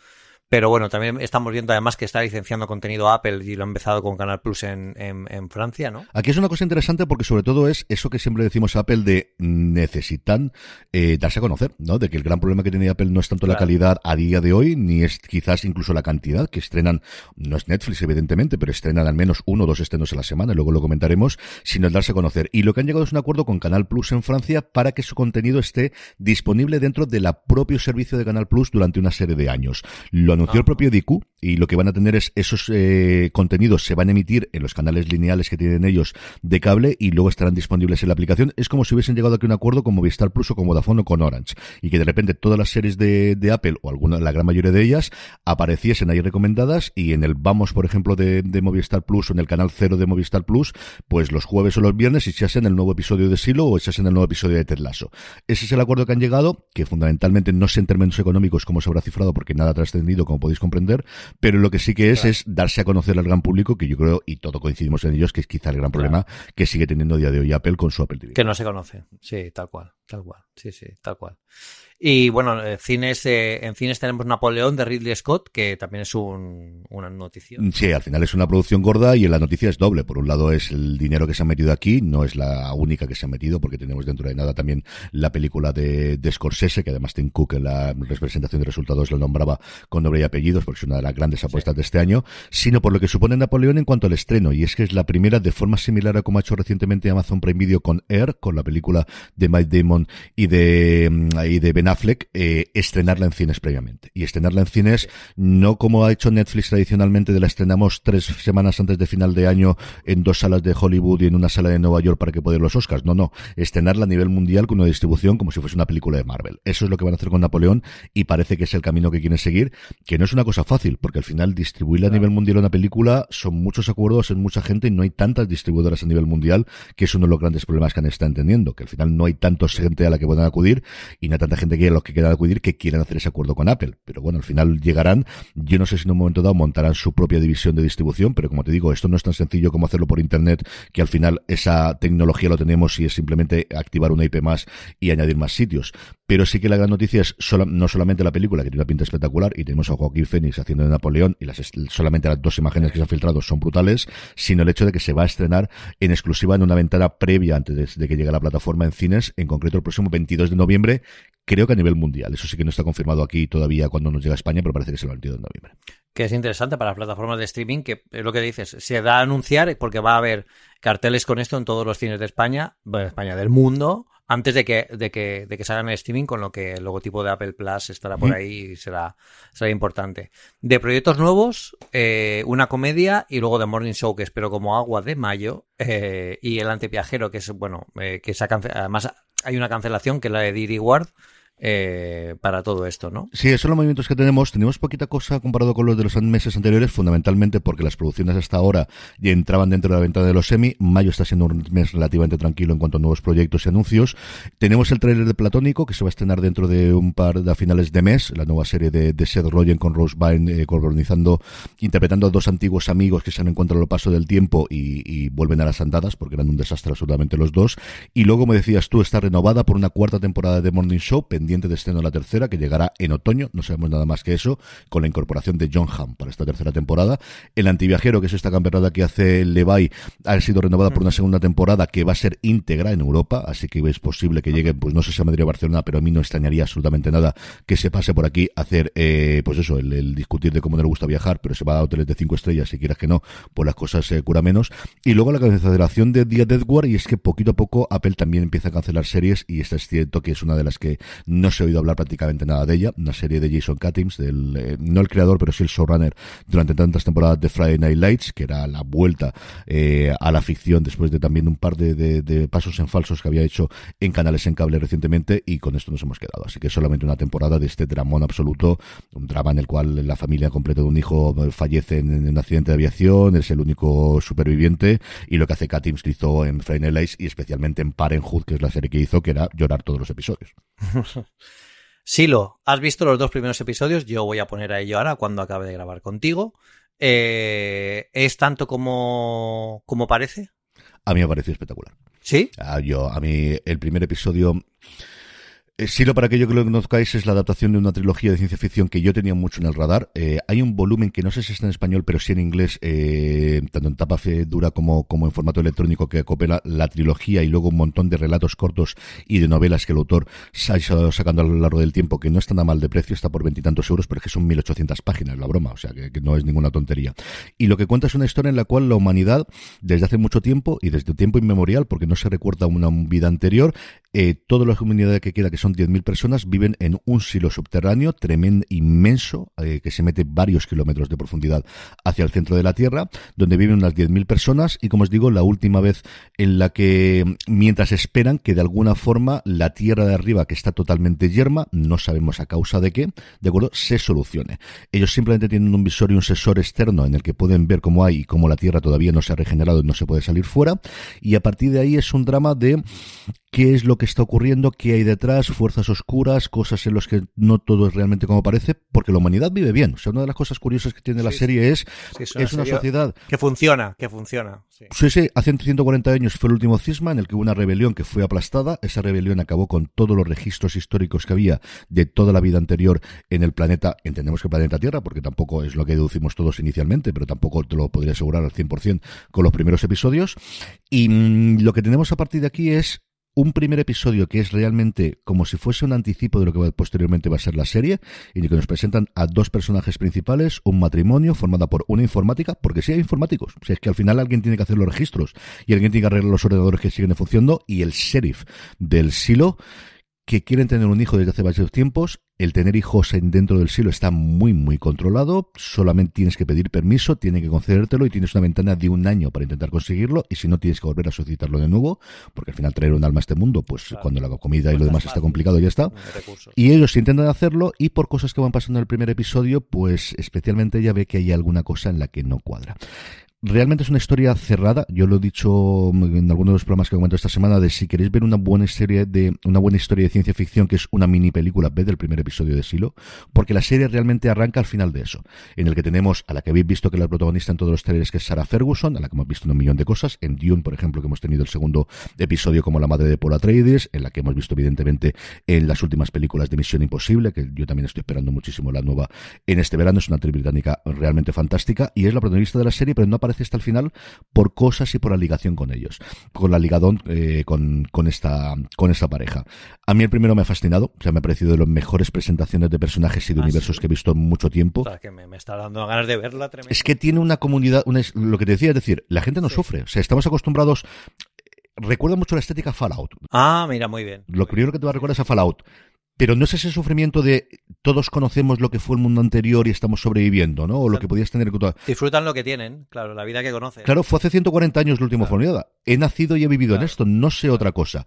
Pero bueno, también estamos viendo además que está licenciando contenido Apple y lo ha empezado con Canal Plus en, en, Francia, ¿no?
Aquí es una cosa interesante porque sobre todo es eso que siempre decimos a Apple de necesitan eh, darse a conocer, ¿no? De que el gran problema que tiene Apple no es tanto la calidad a día de hoy, ni es quizás incluso la cantidad que estrenan, no es Netflix evidentemente, pero estrenan al menos uno o dos estrenos a la semana, luego lo comentaremos, sino el darse a conocer. Y lo que han llegado es un acuerdo con Canal Plus en Francia para que su contenido esté disponible dentro del propio servicio de Canal Plus durante una serie de años. Lo anunció el propio DQ y lo que van a tener es esos eh, contenidos se van a emitir en los canales lineales que tienen ellos de cable y luego estarán disponibles en la aplicación. Es como si hubiesen llegado aquí a un acuerdo con Movistar Plus o con Vodafone o con Orange y que de repente todas las series de, Apple o alguna, la gran mayoría de ellas apareciesen ahí recomendadas y en el Vamos, por ejemplo, de, Movistar Plus o en el canal cero de Movistar Plus, pues los jueves o los viernes hacen el nuevo episodio de Silo o se hacen el nuevo episodio de Ted Lasso. Ese es el acuerdo que han llegado, que fundamentalmente no sé en términos económicos cómo se habrá cifrado porque nada ha trascendido, como podéis comprender, pero lo que sí que es es darse a conocer al gran público, que yo creo, y todo coincidimos en ellos, que es quizá el gran problema que sigue teniendo a día de hoy Apple con su Apple TV.
Que no se conoce, sí, tal cual, tal cual, sí, sí, tal cual. Y bueno, en cines, en cines tenemos Napoleón de Ridley Scott, que también es un, una noticia.
Sí, al final es una producción gorda y la noticia es doble. Por un lado es el dinero que se ha metido aquí, no es la única que se ha metido, porque tenemos dentro de nada también la película de, de Scorsese, que además Tim Cook en la representación de resultados lo nombraba con nombre y apellidos, porque es una de las grandes apuestas de este año, sino por lo que supone Napoleón en cuanto al estreno, y es que es la primera de forma similar a como ha hecho recientemente Amazon Prime Video con Air, con la película de Mike Damon y de, mm, y de Ben Affleck, eh, estrenarla en cines previamente. Y estrenarla en cines no como ha hecho Netflix tradicionalmente, de la estrenamos tres semanas antes de final de año en dos salas de Hollywood y en una sala de Nueva York para que pueda ir los Oscars. No, no. Estrenarla a nivel mundial con una distribución como si fuese una película de Marvel. Eso es lo que van a hacer con Napoleón y parece que es el camino que quieren seguir, que no es una cosa fácil, porque al final distribuirla a nivel mundial una película son muchos acuerdos en mucha gente y no hay tantas distribuidoras a nivel mundial, que es uno de los grandes problemas que han estado entendiendo, que al final no hay tanta a la que puedan acudir y no tanta gente que los que quieran acudir que quieren hacer ese acuerdo con Apple. Pero bueno, al final llegarán, yo no sé si en un momento dado montarán su propia división de distribución, pero como te digo, esto no es tan sencillo como hacerlo por internet, que al final esa tecnología lo tenemos y es simplemente activar una IP más y añadir más sitios. Pero sí que la gran noticia es no solamente la película, que tiene una pinta espectacular, y tenemos a Joaquín Phoenix haciendo de Napoleón, y las, solamente las dos imágenes que se han filtrado son brutales, sino el hecho de que se va a estrenar en exclusiva en una ventana previa antes de, que llegue a la plataforma en cines, en concreto el próximo 22 de noviembre, creo que a nivel mundial. Eso sí que no está confirmado aquí todavía cuando nos llega a España, pero parece que es el 22 de noviembre.
Que es interesante para las plataformas de streaming, que es lo que dices, se da a anunciar porque va a haber carteles con esto en todos los cines de España, bueno, España, del mundo, antes de que, de que, de que salgan en streaming, con lo que el logotipo de Apple Plus estará por ahí y será, será importante. De proyectos nuevos, eh, una comedia y luego The Morning Show, que espero como agua de mayo, eh, y El Anteviajero, que es, bueno, eh, que esa además hay una cancelación que es la de Didi Ward, eh, para todo esto, ¿no?
Sí, esos son los movimientos que tenemos. Tenemos poquita cosa comparado con los de los meses anteriores, fundamentalmente porque las producciones hasta ahora ya entraban dentro de la ventana de los semi. Mayo está siendo un mes relativamente tranquilo en cuanto a nuevos proyectos y anuncios. Tenemos el tráiler de Platónico, que se va a estrenar dentro de un par de finales de mes, la nueva serie de, de Seth Rogen con Rose Byrne, eh, interpretando a dos antiguos amigos que se han encontrado al paso del tiempo y, y, vuelven a las andadas, porque eran un desastre absolutamente los dos. Y luego, como decías tú, está renovada por una cuarta temporada de Morning Show, de estreno la tercera, que llegará en otoño, no sabemos nada más que eso, con la incorporación de John Hamm para esta tercera temporada. El antiviajero, que es esta campeonato que hace Levi, ha sido renovada por una segunda temporada que va a ser íntegra en Europa, así que es posible que llegue, pues no sé si a Madrid o Barcelona, pero a mí no extrañaría absolutamente nada que se pase por aquí a hacer, eh, pues eso, el, discutir de cómo no le gusta viajar, pero se va a hoteles de cinco estrellas, si quieras que no, pues las cosas se cura menos. Y luego la cancelación de Día de Edward, y es que poquito a poco Apple también empieza a cancelar series, y esta es cierto que es una de las que no se oído hablar prácticamente nada de ella, una serie de Jason Katims, del, eh, no el creador, pero sí el showrunner durante tantas temporadas de Friday Night Lights, que era la vuelta eh, a la ficción después de también un par de, pasos en falsos que había hecho en canales en cable recientemente, y con esto nos hemos quedado. Así que solamente una temporada de este dramón absoluto, un drama en el cual la familia completa de un hijo fallece en, un accidente de aviación, es el único superviviente, y lo que hace Katims lo hizo en Friday Night Lights y especialmente en Parenthood, que es la serie que hizo, que era llorar todos los episodios. [laughs]
Silo, has visto los dos primeros episodios, yo voy a poner a ello ahora cuando acabe de grabar contigo. Eh, ¿Es tanto como, como parece?
A mí me ha parecido espectacular.
¿Sí?
Ah, yo, a mí el primer episodio Silo, para aquello que lo conozcáis, es la adaptación de una trilogía de ciencia ficción que yo tenía mucho en el radar. Eh, hay un volumen que no sé si está en español, pero sí en inglés, eh, tanto en tapa dura como, como en formato electrónico, que acopela la trilogía y luego un montón de relatos cortos y de novelas que el autor ha ido sacando a lo largo del tiempo, que no está nada mal de precio, está por veintitantos euros, pero es que son 1800 páginas, la broma, o sea, que, no es ninguna tontería. Y lo que cuenta es una historia en la cual la humanidad, desde hace mucho tiempo y desde tiempo inmemorial, porque no se recuerda una vida anterior, eh, toda la comunidad que queda, que son 10.000 personas, viven en un silo subterráneo tremendo, inmenso, eh, que se mete varios kilómetros de profundidad hacia el centro de la Tierra, donde viven unas 10.000 personas y, como os digo, la última vez en la que, mientras esperan que de alguna forma la Tierra de arriba, que está totalmente yerma, no sabemos a causa de qué, de acuerdo, se solucione. Ellos simplemente tienen un visor y un sensor externo en el que pueden ver cómo hay y cómo la Tierra todavía no se ha regenerado y no se puede salir fuera, y a partir de ahí es un drama de qué es lo que está ocurriendo, qué hay detrás, fuerzas oscuras, cosas en las que no todo es realmente como parece, porque la humanidad vive bien. O sea, una de las cosas curiosas que tiene la serie es, sí, es, una, es una sociedad...
Que funciona, que funciona.
Sí. sí, sí, hace 140 años fue el último cisma en el que hubo una rebelión que fue aplastada. Esa rebelión acabó con todos los registros históricos que había de toda la vida anterior en el planeta, entendemos que el planeta Tierra, porque tampoco es lo que deducimos todos inicialmente, pero tampoco te lo podría asegurar al 100% con los primeros episodios. Y mmm, lo que tenemos a partir de aquí es un primer episodio que es realmente como si fuese un anticipo de lo que posteriormente va a ser la serie, y en el que nos presentan a dos personajes principales, un matrimonio formada por una informática, porque sí hay informáticos, o sea, es que al final alguien tiene que hacer los registros y alguien tiene que arreglar los ordenadores que siguen funcionando, y el sheriff del silo que quieren tener un hijo desde hace varios tiempos. El tener hijos dentro del silo está muy, muy controlado. Solamente tienes que pedir permiso, tienen que concedértelo y tienes una ventana de un año para intentar conseguirlo. Y si no, tienes que volver a solicitarlo de nuevo, porque al final traer un alma a este mundo, pues claro. cuando la comida y lo demás está complicado, ya está. Y ellos intentan hacerlo y por cosas que van pasando en el primer episodio, pues especialmente ella ve que hay alguna cosa en la que no cuadra. Realmente es una historia cerrada. Yo lo he dicho en algunos de los programas que comento esta semana de si queréis ver una buena historia de una buena historia de ciencia ficción que es una mini película, ved el primer episodio de Silo, porque la serie realmente arranca al final de eso, en el que tenemos a la que habéis visto que la protagonista en todos los trailers que es Sarah Ferguson, a la que hemos visto un millón de cosas, en Dune, por ejemplo, que hemos tenido el segundo episodio como la madre de Paul Atreides, en la que hemos visto evidentemente en las últimas películas de Misión Imposible, que yo también estoy esperando muchísimo la nueva en este verano, es una actriz británica realmente fantástica y es la protagonista de la serie, pero no aparece hasta el final por cosas y por la ligación con ellos, con la ligadón eh, con, con, esta, con esta pareja. A mí el primero me ha fascinado, o sea, me ha parecido de las mejores presentaciones de personajes y de ah, universos sí. que he visto en mucho tiempo.
O sea, que me, me, está dando ganas de verla tremendo.
Es que tiene una comunidad, una, lo que te decía, es decir, la gente no sí. sufre, o sea, estamos acostumbrados recuerda mucho la estética Fallout.
Ah, mira, muy bien.
Lo primero que te va a recordar es a Fallout. Pero no es ese sufrimiento de todos conocemos lo que fue el mundo anterior y estamos sobreviviendo, ¿no? O lo que podías tener.
Disfrutan lo que tienen, claro, la vida que conocen.
Claro, fue hace 140 años la última claro. fornida. He nacido y he vivido claro. en esto, no sé otra cosa.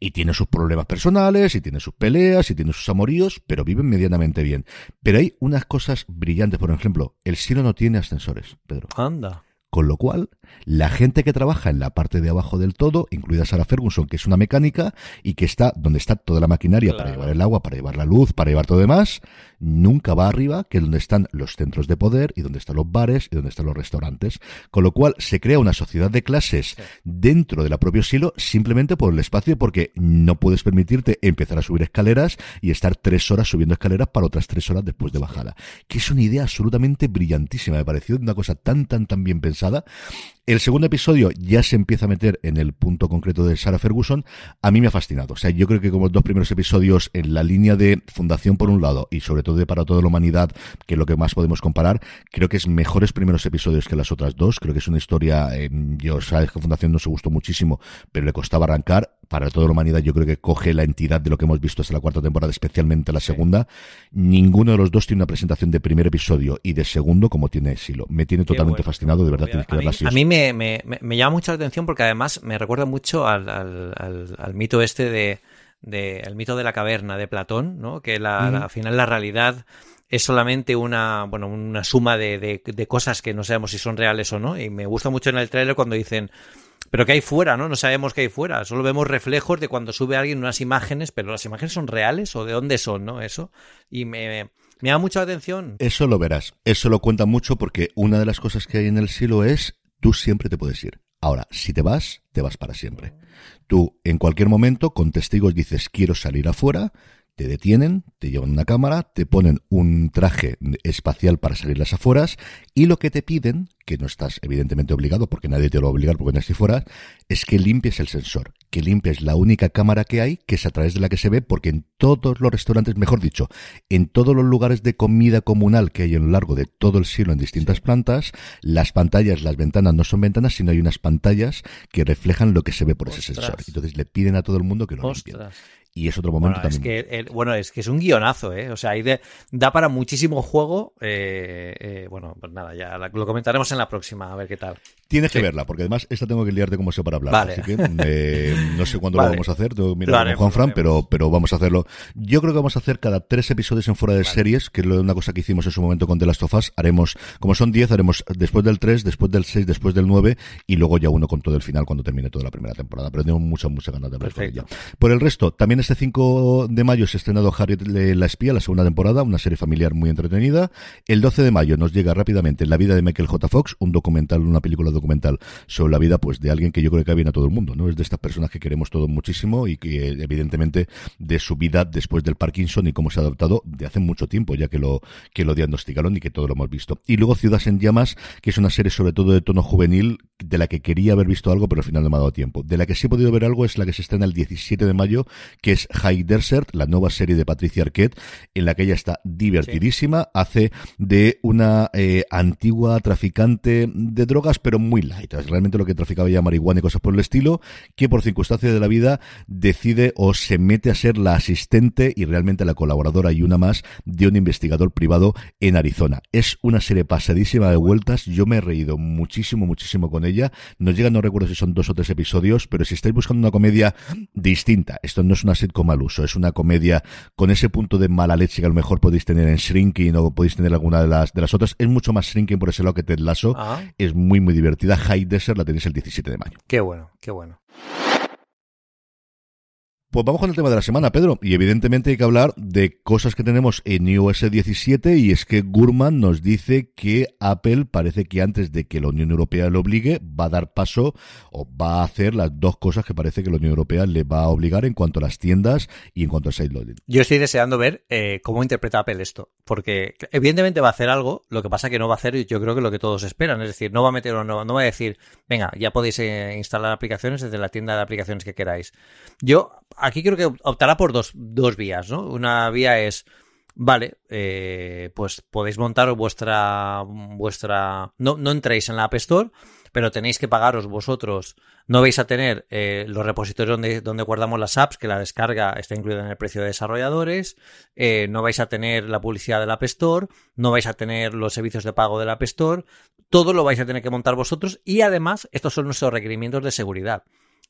Y tiene sus problemas personales, y tiene sus peleas, y tiene sus amoríos, pero viven medianamente bien. Pero hay unas cosas brillantes, por ejemplo, el cielo no tiene ascensores, Pedro.
Anda.
Con lo cual, la gente que trabaja en la parte de abajo del todo, incluida Sarah Ferguson, que es una mecánica y que está donde está toda la maquinaria claro. para llevar el agua, para llevar la luz, para llevar todo demás, nunca va arriba, que es donde están los centros de poder y donde están los bares y donde están los restaurantes. Con lo cual, se crea una sociedad de clases dentro de la propio silo simplemente por el espacio, porque no puedes permitirte empezar a subir escaleras y estar tres horas subiendo escaleras para otras tres horas después de bajada. Que es una idea absolutamente brillantísima. Me pareció una cosa tan, tan, tan bien pensada. El segundo episodio ya se empieza a meter en el punto concreto de Sarah Ferguson. A mí me ha fascinado. O sea, yo creo que como los dos primeros episodios en la línea de fundación por un lado y sobre todo de para toda la humanidad, que es lo que más podemos comparar, creo que es mejores primeros episodios que las otras dos. Creo que es una historia, eh, yo sabes que Fundación no se gustó muchísimo, pero le costaba arrancar. Para toda la humanidad yo creo que coge la entidad de lo que hemos visto hasta la cuarta temporada, especialmente la segunda. Ninguno de los dos tiene una presentación de primer episodio y de segundo como tiene Silo. Me tiene totalmente bueno. fascinado, de verdad tienes que verla
así. A mí me, me, me, me, llama mucho la atención porque además me recuerda mucho al, al, al, al mito este de, de, el mito de la caverna de Platón, ¿no? Que la, uh -huh. la, al final la realidad es solamente una, bueno, una suma de, de, de, cosas que no sabemos si son reales o no. Y me gusta mucho en el trailer cuando dicen, pero que hay fuera, ¿no? No sabemos qué hay fuera. Solo vemos reflejos de cuando sube alguien unas imágenes, pero las imágenes son reales o de dónde son, ¿no? Eso. Y me, me da mucha atención.
Eso lo verás. Eso lo cuenta mucho porque una de las cosas que hay en el silo es tú siempre te puedes ir. Ahora, si te vas, te vas para siempre. Tú, en cualquier momento, con testigos dices, quiero salir afuera, te detienen, te llevan una cámara, te ponen un traje espacial para salir las afueras y lo que te piden, que no estás evidentemente obligado porque nadie te lo va a obligar porque no estás fuera, es que limpies el sensor, que limpies la única cámara que hay, que es a través de la que se ve, porque en todos los restaurantes, mejor dicho, en todos los lugares de comida comunal que hay a lo largo de todo el cielo en distintas plantas, las pantallas, las ventanas no son ventanas, sino hay unas pantallas que reflejan lo que se ve por ese sensor. Entonces le piden a todo el mundo que lo limpie y es otro momento
bueno,
también.
Es que, bueno, es que es un guionazo, ¿eh? O sea, ahí da para muchísimo juego. Eh, eh, bueno, pues nada, ya lo comentaremos en la próxima, a ver qué tal.
Tienes que verla, porque además esta tengo que liarte como sea para hablar. Así que eh, no sé [laughs] cuándo lo vamos a hacer, tengo que mirar con Juan Fran, pero, pero vamos a hacerlo. Yo creo que vamos a hacer cada tres episodios en fuera de series, que es una cosa que hicimos en su momento con The Last of Us. Haremos, como son diez, haremos después del tres, después del seis, después del nueve, y luego ya uno con todo el final cuando termine toda la primera temporada. Pero tengo mucha, mucha ganas de hablar con ella. Por el resto, también este 5 de mayo se ha estrenado Harriet la espía, la segunda temporada, una serie familiar muy entretenida. El 12 de mayo nos llega rápidamente La vida de Michael J. Fox, un documental, una película documental sobre la vida pues de alguien que yo creo que viene a todo el mundo, ¿no? Es de estas personas que queremos todos muchísimo y que evidentemente de su vida después del Parkinson y cómo se ha adaptado de hace mucho tiempo ya que lo que lo diagnosticaron y que todo lo hemos visto. Y luego Ciudades en llamas, que es una serie sobre todo de tono juvenil de la que quería haber visto algo pero al final no me ha dado tiempo. De la que sí he podido ver algo es la que se estrena el 17 de mayo, que es High Desert, la nueva serie de Patricia Arquette, en la que ella está divertidísima, hace de una eh, antigua traficante de drogas, pero muy light. Es realmente lo que traficaba ya marihuana y cosas por el estilo, que por circunstancias de la vida decide o se mete a ser la asistente y realmente la colaboradora y una más de un investigador privado en Arizona. Es una serie pasadísima de vueltas, yo me he reído muchísimo, muchísimo con ella. Nos llega, no recuerdo si son dos o tres episodios, pero si estáis buscando una comedia distinta, esto no es una sitcom al uso, es una comedia con ese punto de mala leche que a lo mejor podéis tener en Shrinking o podéis tener alguna de las de las otras, es mucho más Shrinking por ese lado que Ted Lasso, ah. es muy muy divertida. High Desert la tenéis el 17 de mayo.
Qué bueno, qué bueno.
Pues vamos con el tema de la semana, Pedro. Y evidentemente hay que hablar de cosas que tenemos en iOS 17 y es que Gurman nos dice que Apple parece que antes de que la Unión Europea lo obligue va a dar paso o va a hacer las dos cosas que parece que la Unión Europea le va a obligar en cuanto a las tiendas y en cuanto a loading.
Yo estoy deseando ver eh, cómo interpreta Apple esto, porque evidentemente va a hacer algo, lo que pasa que no va a hacer yo creo que lo que todos esperan, es decir, no va a meter o no, no va a decir, venga, ya podéis eh, instalar aplicaciones desde la tienda de aplicaciones que queráis. Yo aquí creo que optará por dos, dos vías, ¿no? Una vía es, vale, eh, pues podéis montar vuestra, vuestra, no, no entréis en la App Store, pero tenéis que pagaros vosotros. No vais a tener eh, los repositorios donde, donde guardamos las apps, que la descarga está incluida en el precio de desarrolladores. Eh, no vais a tener la publicidad del App Store. No vais a tener los servicios de pago del App Store. Todo lo vais a tener que montar vosotros. Y además, estos son nuestros requerimientos de seguridad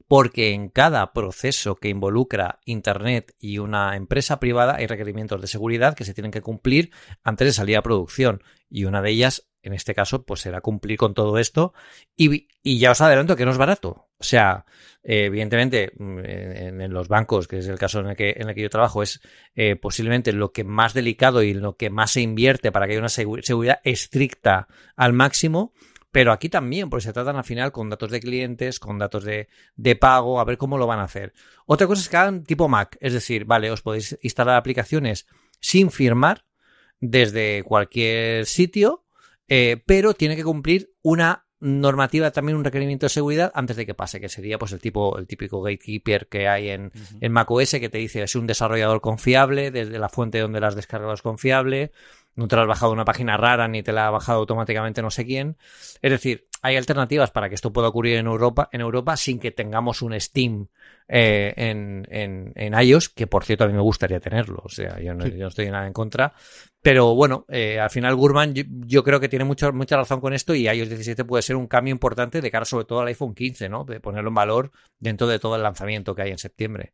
porque en cada proceso que involucra Internet y una empresa privada hay requerimientos de seguridad que se tienen que cumplir antes de salir a producción. Y una de ellas, en este caso, pues será cumplir con todo esto. Y, ya os adelanto que no es barato. O sea, evidentemente, mm, en, los bancos, que es el caso en el que, en el que yo trabajo, es eh, posiblemente lo que más delicado y lo que más se invierte para que haya una seguridad estricta al máximo. Pero aquí también, porque se tratan al final con datos de clientes, con datos de, de pago, a ver cómo lo van a hacer. Otra cosa es que hagan tipo Mac, es decir, vale, os podéis instalar aplicaciones sin firmar desde cualquier sitio, eh, pero tiene que cumplir una normativa también un requerimiento de seguridad antes de que pase, que sería pues el tipo, el típico gatekeeper que hay en, en macOS que te dice es un desarrollador confiable, desde la fuente donde las descargas es confiable, no te lo has bajado una página rara ni te la ha bajado automáticamente no sé quién. Es decir, hay alternativas para que esto pueda ocurrir en Europa, en Europa sin que tengamos un Steam eh, en, en, iOS, que por cierto a mí me gustaría tenerlo. O sea, yo no, estoy nada en contra. Pero bueno, eh, al final Gurman yo, creo que tiene mucha, mucha razón con esto y iOS 17 puede ser un cambio importante de cara sobre todo al iPhone 15, ¿no? De ponerlo en valor dentro de todo el lanzamiento que hay en septiembre.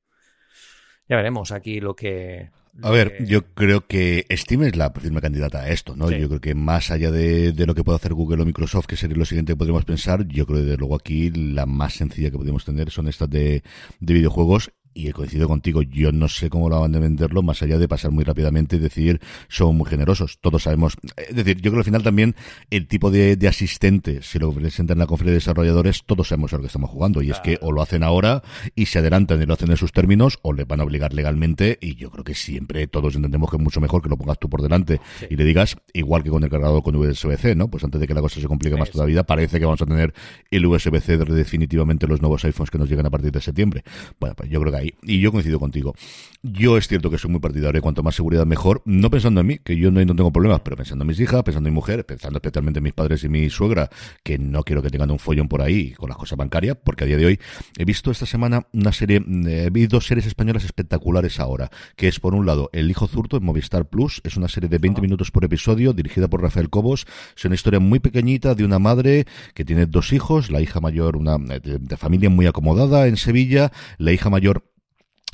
Ya veremos aquí lo que,
a ver, yo creo que Steam es la firme candidata a esto, ¿no? Yo creo que más allá de, lo que pueda hacer Google o Microsoft, que sería lo siguiente que podríamos pensar, yo creo que desde luego aquí la más sencilla que podríamos tener son estas de, de videojuegos y he coincidido contigo, yo no sé cómo lo van de venderlo, más allá de pasar muy rápidamente y decir, son muy generosos. Todos sabemos, es decir, yo creo que al final también el tipo de, de asistente, si lo presentan en la conferencia de desarrolladores, todos sabemos a lo que estamos jugando, y es que o lo hacen ahora y se adelantan y lo hacen en sus términos, o le van a obligar legalmente, y yo creo que siempre todos entendemos que es mucho mejor que lo pongas tú por delante y le digas, igual que con el cargador con USB-C, ¿no? Pues antes de que la cosa se complique más todavía, parece que vamos a tener el USB-C definitivamente los nuevos iPhones que nos llegan a partir de septiembre. Bueno, pues yo creo que ahí, y yo coincido contigo. Yo es cierto que soy muy partidario, cuanto más seguridad mejor, no pensando en mí, que yo no, no tengo problemas, pero pensando en mis hijas, pensando en mi mujer, pensando especialmente en mis padres y mi suegra, que no quiero que tengan un follón por ahí con las cosas bancarias, porque a día de hoy he visto esta semana una serie, he visto dos series españolas espectaculares ahora, que es por un lado El Hijo Zurto en Movistar Plus, es una serie de 20 minutos por episodio, dirigida por Rafael Cobos, es una historia muy pequeñita de una madre que tiene dos hijos, la hija mayor, una de familia muy acomodada en Sevilla, la hija mayor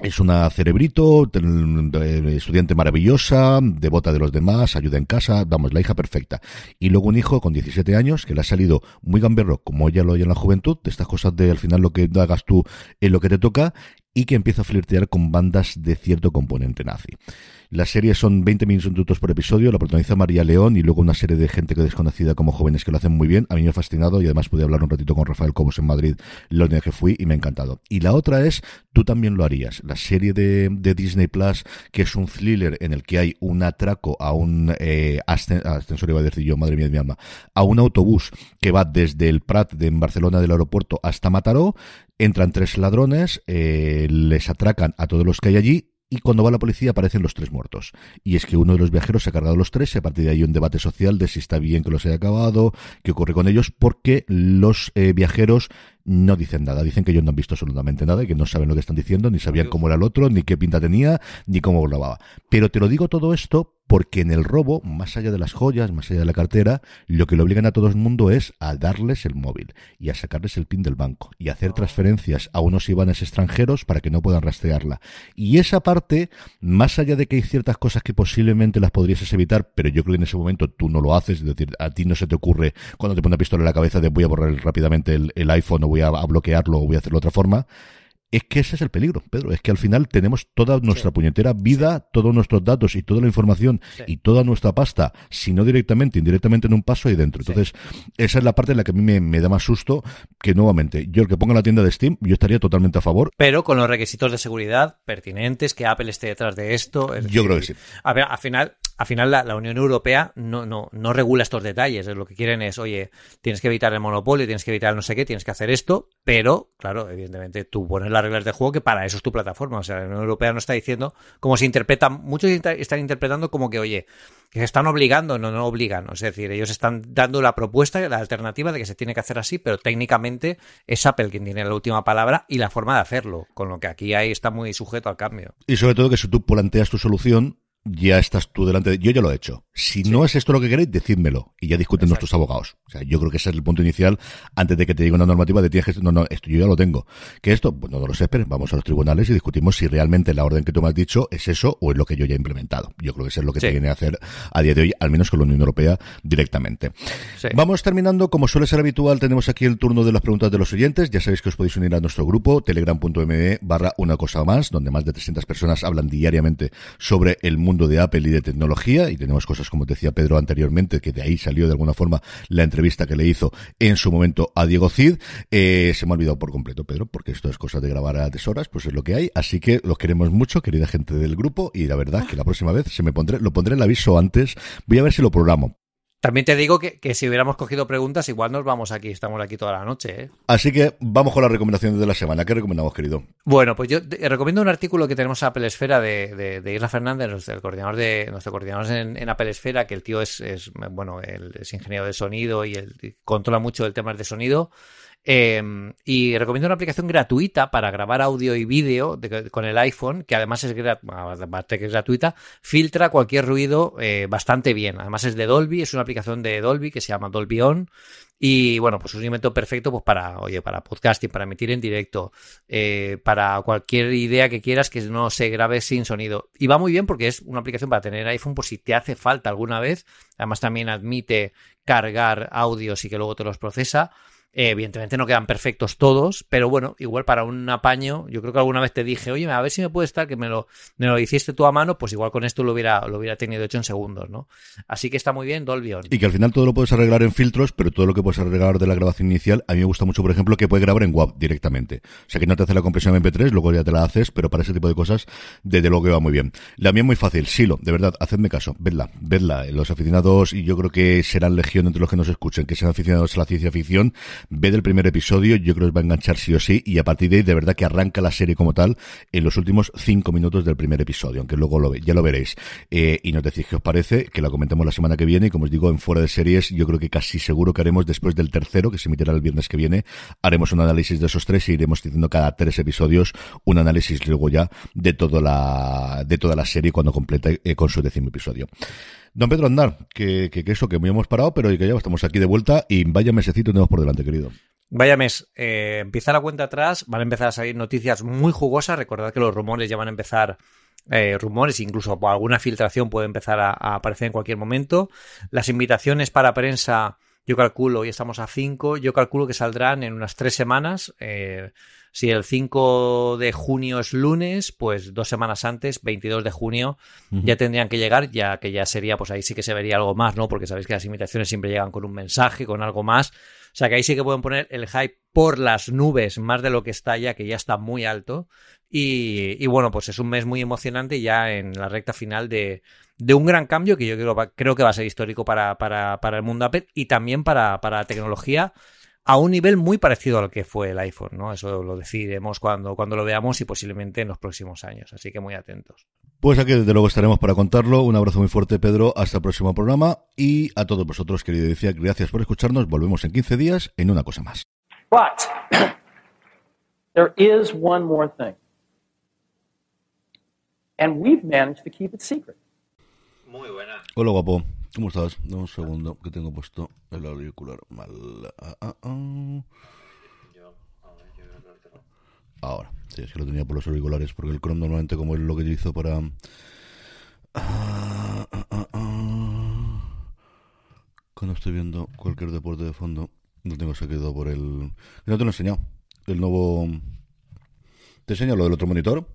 es una cerebrito, estudiante maravillosa, devota de los demás, ayuda en casa, vamos, la hija perfecta. Y luego un hijo con 17 años que le ha salido muy gamberro, como ella lo oye en la juventud, de estas cosas de al final lo que hagas tú es lo que te toca, y que empieza a flirtear con bandas de cierto componente nazi. Las series son 20 minutos por episodio, la protagoniza María León y luego una serie de gente que desconocida como jóvenes que lo hacen muy bien. A mí me ha fascinado y además pude hablar un ratito con Rafael Cobos en Madrid la única que fui y me ha encantado. Y la otra es Tú también lo harías, la serie de, Disney Plus que es un thriller en el que hay un atraco a un eh, ascensor, iba a decir yo, madre mía de mi alma, a un autobús que va desde el Prat de en Barcelona del aeropuerto hasta Mataró, entran tres ladrones, eh, les atracan a todos los que hay allí y cuando va la policía aparecen los tres muertos. Y es que uno de los viajeros se ha cargado los tres y a partir de ahí un debate social de si está bien que los haya acabado, qué ocurre con ellos, porque los eh, viajeros no dicen nada. Dicen que ellos no han visto absolutamente nada y que no saben lo que están diciendo, ni sabían cómo era el otro, ni qué pinta tenía, ni cómo grababa. Pero te lo digo todo esto porque en el robo, más allá de las joyas, más allá de la cartera, lo que le obligan a todo el mundo es a darles el móvil y a sacarles el pin del banco y a hacer transferencias a unos ibanes extranjeros para que no puedan rastrearla. Y esa parte, más allá de que hay ciertas cosas que posiblemente las podrías evitar, pero yo creo que en ese momento tú no lo haces, es decir, a ti no se te ocurre cuando te pone una pistola en la cabeza de voy a borrar rápidamente el, el iPhone o voy a, bloquearlo o voy a hacerlo de otra forma. Es que ese es el peligro, Pedro. Es que al final tenemos toda nuestra puñetera vida, todos nuestros datos y toda la información y toda nuestra pasta, si no directamente, indirectamente en un paso ahí dentro. Entonces, esa es la parte en la que a mí me, da más susto que nuevamente, yo el que ponga la tienda de Steam, yo estaría totalmente a favor.
Pero con los requisitos de seguridad pertinentes, que Apple esté detrás de esto.
yo creo que sí.
A ver, al final, al final la, Unión Europea no, no, no regula estos detalles. Lo que quieren es, oye, tienes que evitar el monopolio, tienes que evitar no sé qué, tienes que hacer esto, pero, claro, evidentemente tú pones las reglas de juego que para eso es tu plataforma. O sea, la Unión Europea no está diciendo, como se interpreta, muchos están interpretando como que, oye, que se están obligando, no, no obligan. Es decir, ellos están dando la propuesta, la alternativa de que se tiene que hacer así, pero técnicamente es Apple quien tiene la última palabra y la forma de hacerlo, con lo que aquí ahí está muy sujeto al cambio.
Y sobre todo que si tú planteas tu solución, ya estás tú delante de... Yo ya lo he hecho. Si no es esto lo que queréis, decídmelo. Y ya discuten nuestros abogados. O sea, yo creo que ese es el punto inicial antes de que te diga una normativa de tienes que... No, no, esto yo ya lo tengo. Que esto, pues no lo sé, pero vamos a los tribunales y discutimos si realmente la orden que tú me has dicho es eso o es lo que yo ya he implementado. Yo creo que eso es lo que tiene que hacer a día de hoy, al menos con la Unión Europea directamente. Vamos terminando. Como suele ser habitual, tenemos aquí el turno de las preguntas de los oyentes. Ya sabéis que os podéis unir a nuestro grupo, telegram.me barra una cosa más, donde más de 300 personas hablan diariamente sobre el mundo de Apple y de tecnología. Y tenemos cosas, como decía Pedro anteriormente, que de ahí salió de alguna forma la entrevista que le hizo en su momento a Diego Cid. Eh, se me ha olvidado por completo, Pedro, porque esto es cosa de grabar a horas, pues es lo que hay. Así que los queremos mucho, querida gente del grupo, y la verdad que la próxima vez se me pondré, lo pondré el aviso antes. Voy a ver si lo programo.
También te digo que, si hubiéramos cogido preguntas, igual nos vamos aquí, estamos aquí toda la noche. ¿eh?
Así que vamos con las recomendaciones de la semana. ¿Qué recomendamos, querido?
Bueno, pues yo recomiendo un artículo que tenemos a Apple Esfera de, de, Isla Fernández, nuestro coordinador, de, nuestro coordinador en, en Apple Esfera, que el tío es, bueno, es ingeniero de sonido y, y controla mucho el tema de sonido. Em, y recomiendo una aplicación gratuita para grabar audio y vídeo con el iPhone, que además es, gratuita, filtra cualquier ruido eh, bastante bien. Además es de Dolby, es una aplicación de Dolby que se llama Dolby On. Y bueno, pues es un invento perfecto pues para, oye, para podcasting, para emitir en directo, eh, para cualquier idea que quieras que no se grabe sin sonido. Y va muy bien porque es una aplicación para tener iPhone por si te hace falta alguna vez. Además también admite cargar audios y que luego te los procesa. Eh, evidentemente no quedan perfectos todos, pero bueno, igual para un apaño, yo creo que alguna vez te dije, oye, a ver si me puede estar que me lo, me lo hiciste tú a mano, pues igual con esto lo hubiera, lo hubiera tenido hecho en segundos, ¿no? Así que está muy bien Dolby
Y que al final todo lo puedes arreglar en filtros, pero todo lo que puedes arreglar de la grabación inicial, a mí me gusta mucho, por ejemplo, que puede grabar en WAV directamente. O sea que no te hace la compresión MP3, luego ya te la haces, pero para ese tipo de cosas, desde luego que va muy bien. La mía es muy fácil, Silo, de verdad, hacedme caso, vedla, vedla. Los aficionados, y yo creo que serán legión entre los que nos escuchen, que sean aficionados a la ciencia ficción, ved el primer episodio, yo creo que os va a enganchar sí o sí, y a partir de ahí, de verdad que arranca la serie como tal en los últimos cinco minutos del primer episodio, aunque luego lo, ya lo veréis. Eh, y nos decís qué os parece, que la comentemos la semana que viene, y como os digo, en fuera de series, yo creo que casi seguro que haremos después del tercero, que se emitirá el viernes que viene, haremos un análisis de esos tres y iremos diciendo cada tres episodios un análisis luego ya de toda la, de toda la serie cuando complete eh, con su décimo episodio. Don Pedro Andar, que, que, eso, que muy hemos parado, pero que ya estamos aquí de vuelta y vaya mesecito tenemos por delante, querido.
Vaya mes, eh, empieza la cuenta atrás, van a empezar a salir noticias muy jugosas, recordad que los rumores ya van a empezar eh, rumores, incluso alguna filtración puede empezar a, aparecer en cualquier momento. Las invitaciones para prensa, yo calculo, y estamos a 5, yo calculo que saldrán en unas 3 semanas. Eh, si el 5 de junio es lunes, pues dos semanas antes, 22 de junio, ya tendrían que llegar, ya que ya sería, pues ahí sí que se vería algo más, ¿no? Porque sabéis que las invitaciones siempre llegan con un mensaje, con algo más. O sea que ahí sí que pueden poner el hype por las nubes, más de lo que está ya, que ya está muy alto. Y, bueno, pues es un mes muy emocionante ya en la recta final de, de un gran cambio que yo creo, creo que va a ser histórico para, para, para el mundo Apple y también para, para la tecnología a un nivel muy parecido al que fue el iPhone, ¿no? Eso lo decidiremos cuando, cuando lo veamos y posiblemente en los próximos años, así que muy atentos.
Pues aquí desde luego estaremos para contarlo. Un abrazo muy fuerte, Pedro. Hasta el próximo programa. Y a todos vosotros, querido decía, gracias por escucharnos. Volvemos en 15 días en una cosa más. But [coughs] there is one more thing. And we've managed to keep it secret. Muy buena. Hola, guapo. ¿Cómo estás? Dame un segundo, que tengo puesto el auricular mal. Ah, ah, ah. Ahora. Sí, es que lo tenía por los auriculares, porque el Chrome normalmente como es lo que yo hizo para... Ah, ah, ah, Cuando estoy viendo cualquier deporte de fondo, no tengo quedado por el... No te lo he enseñado. El nuevo... ¿Te enseño lo del otro monitor?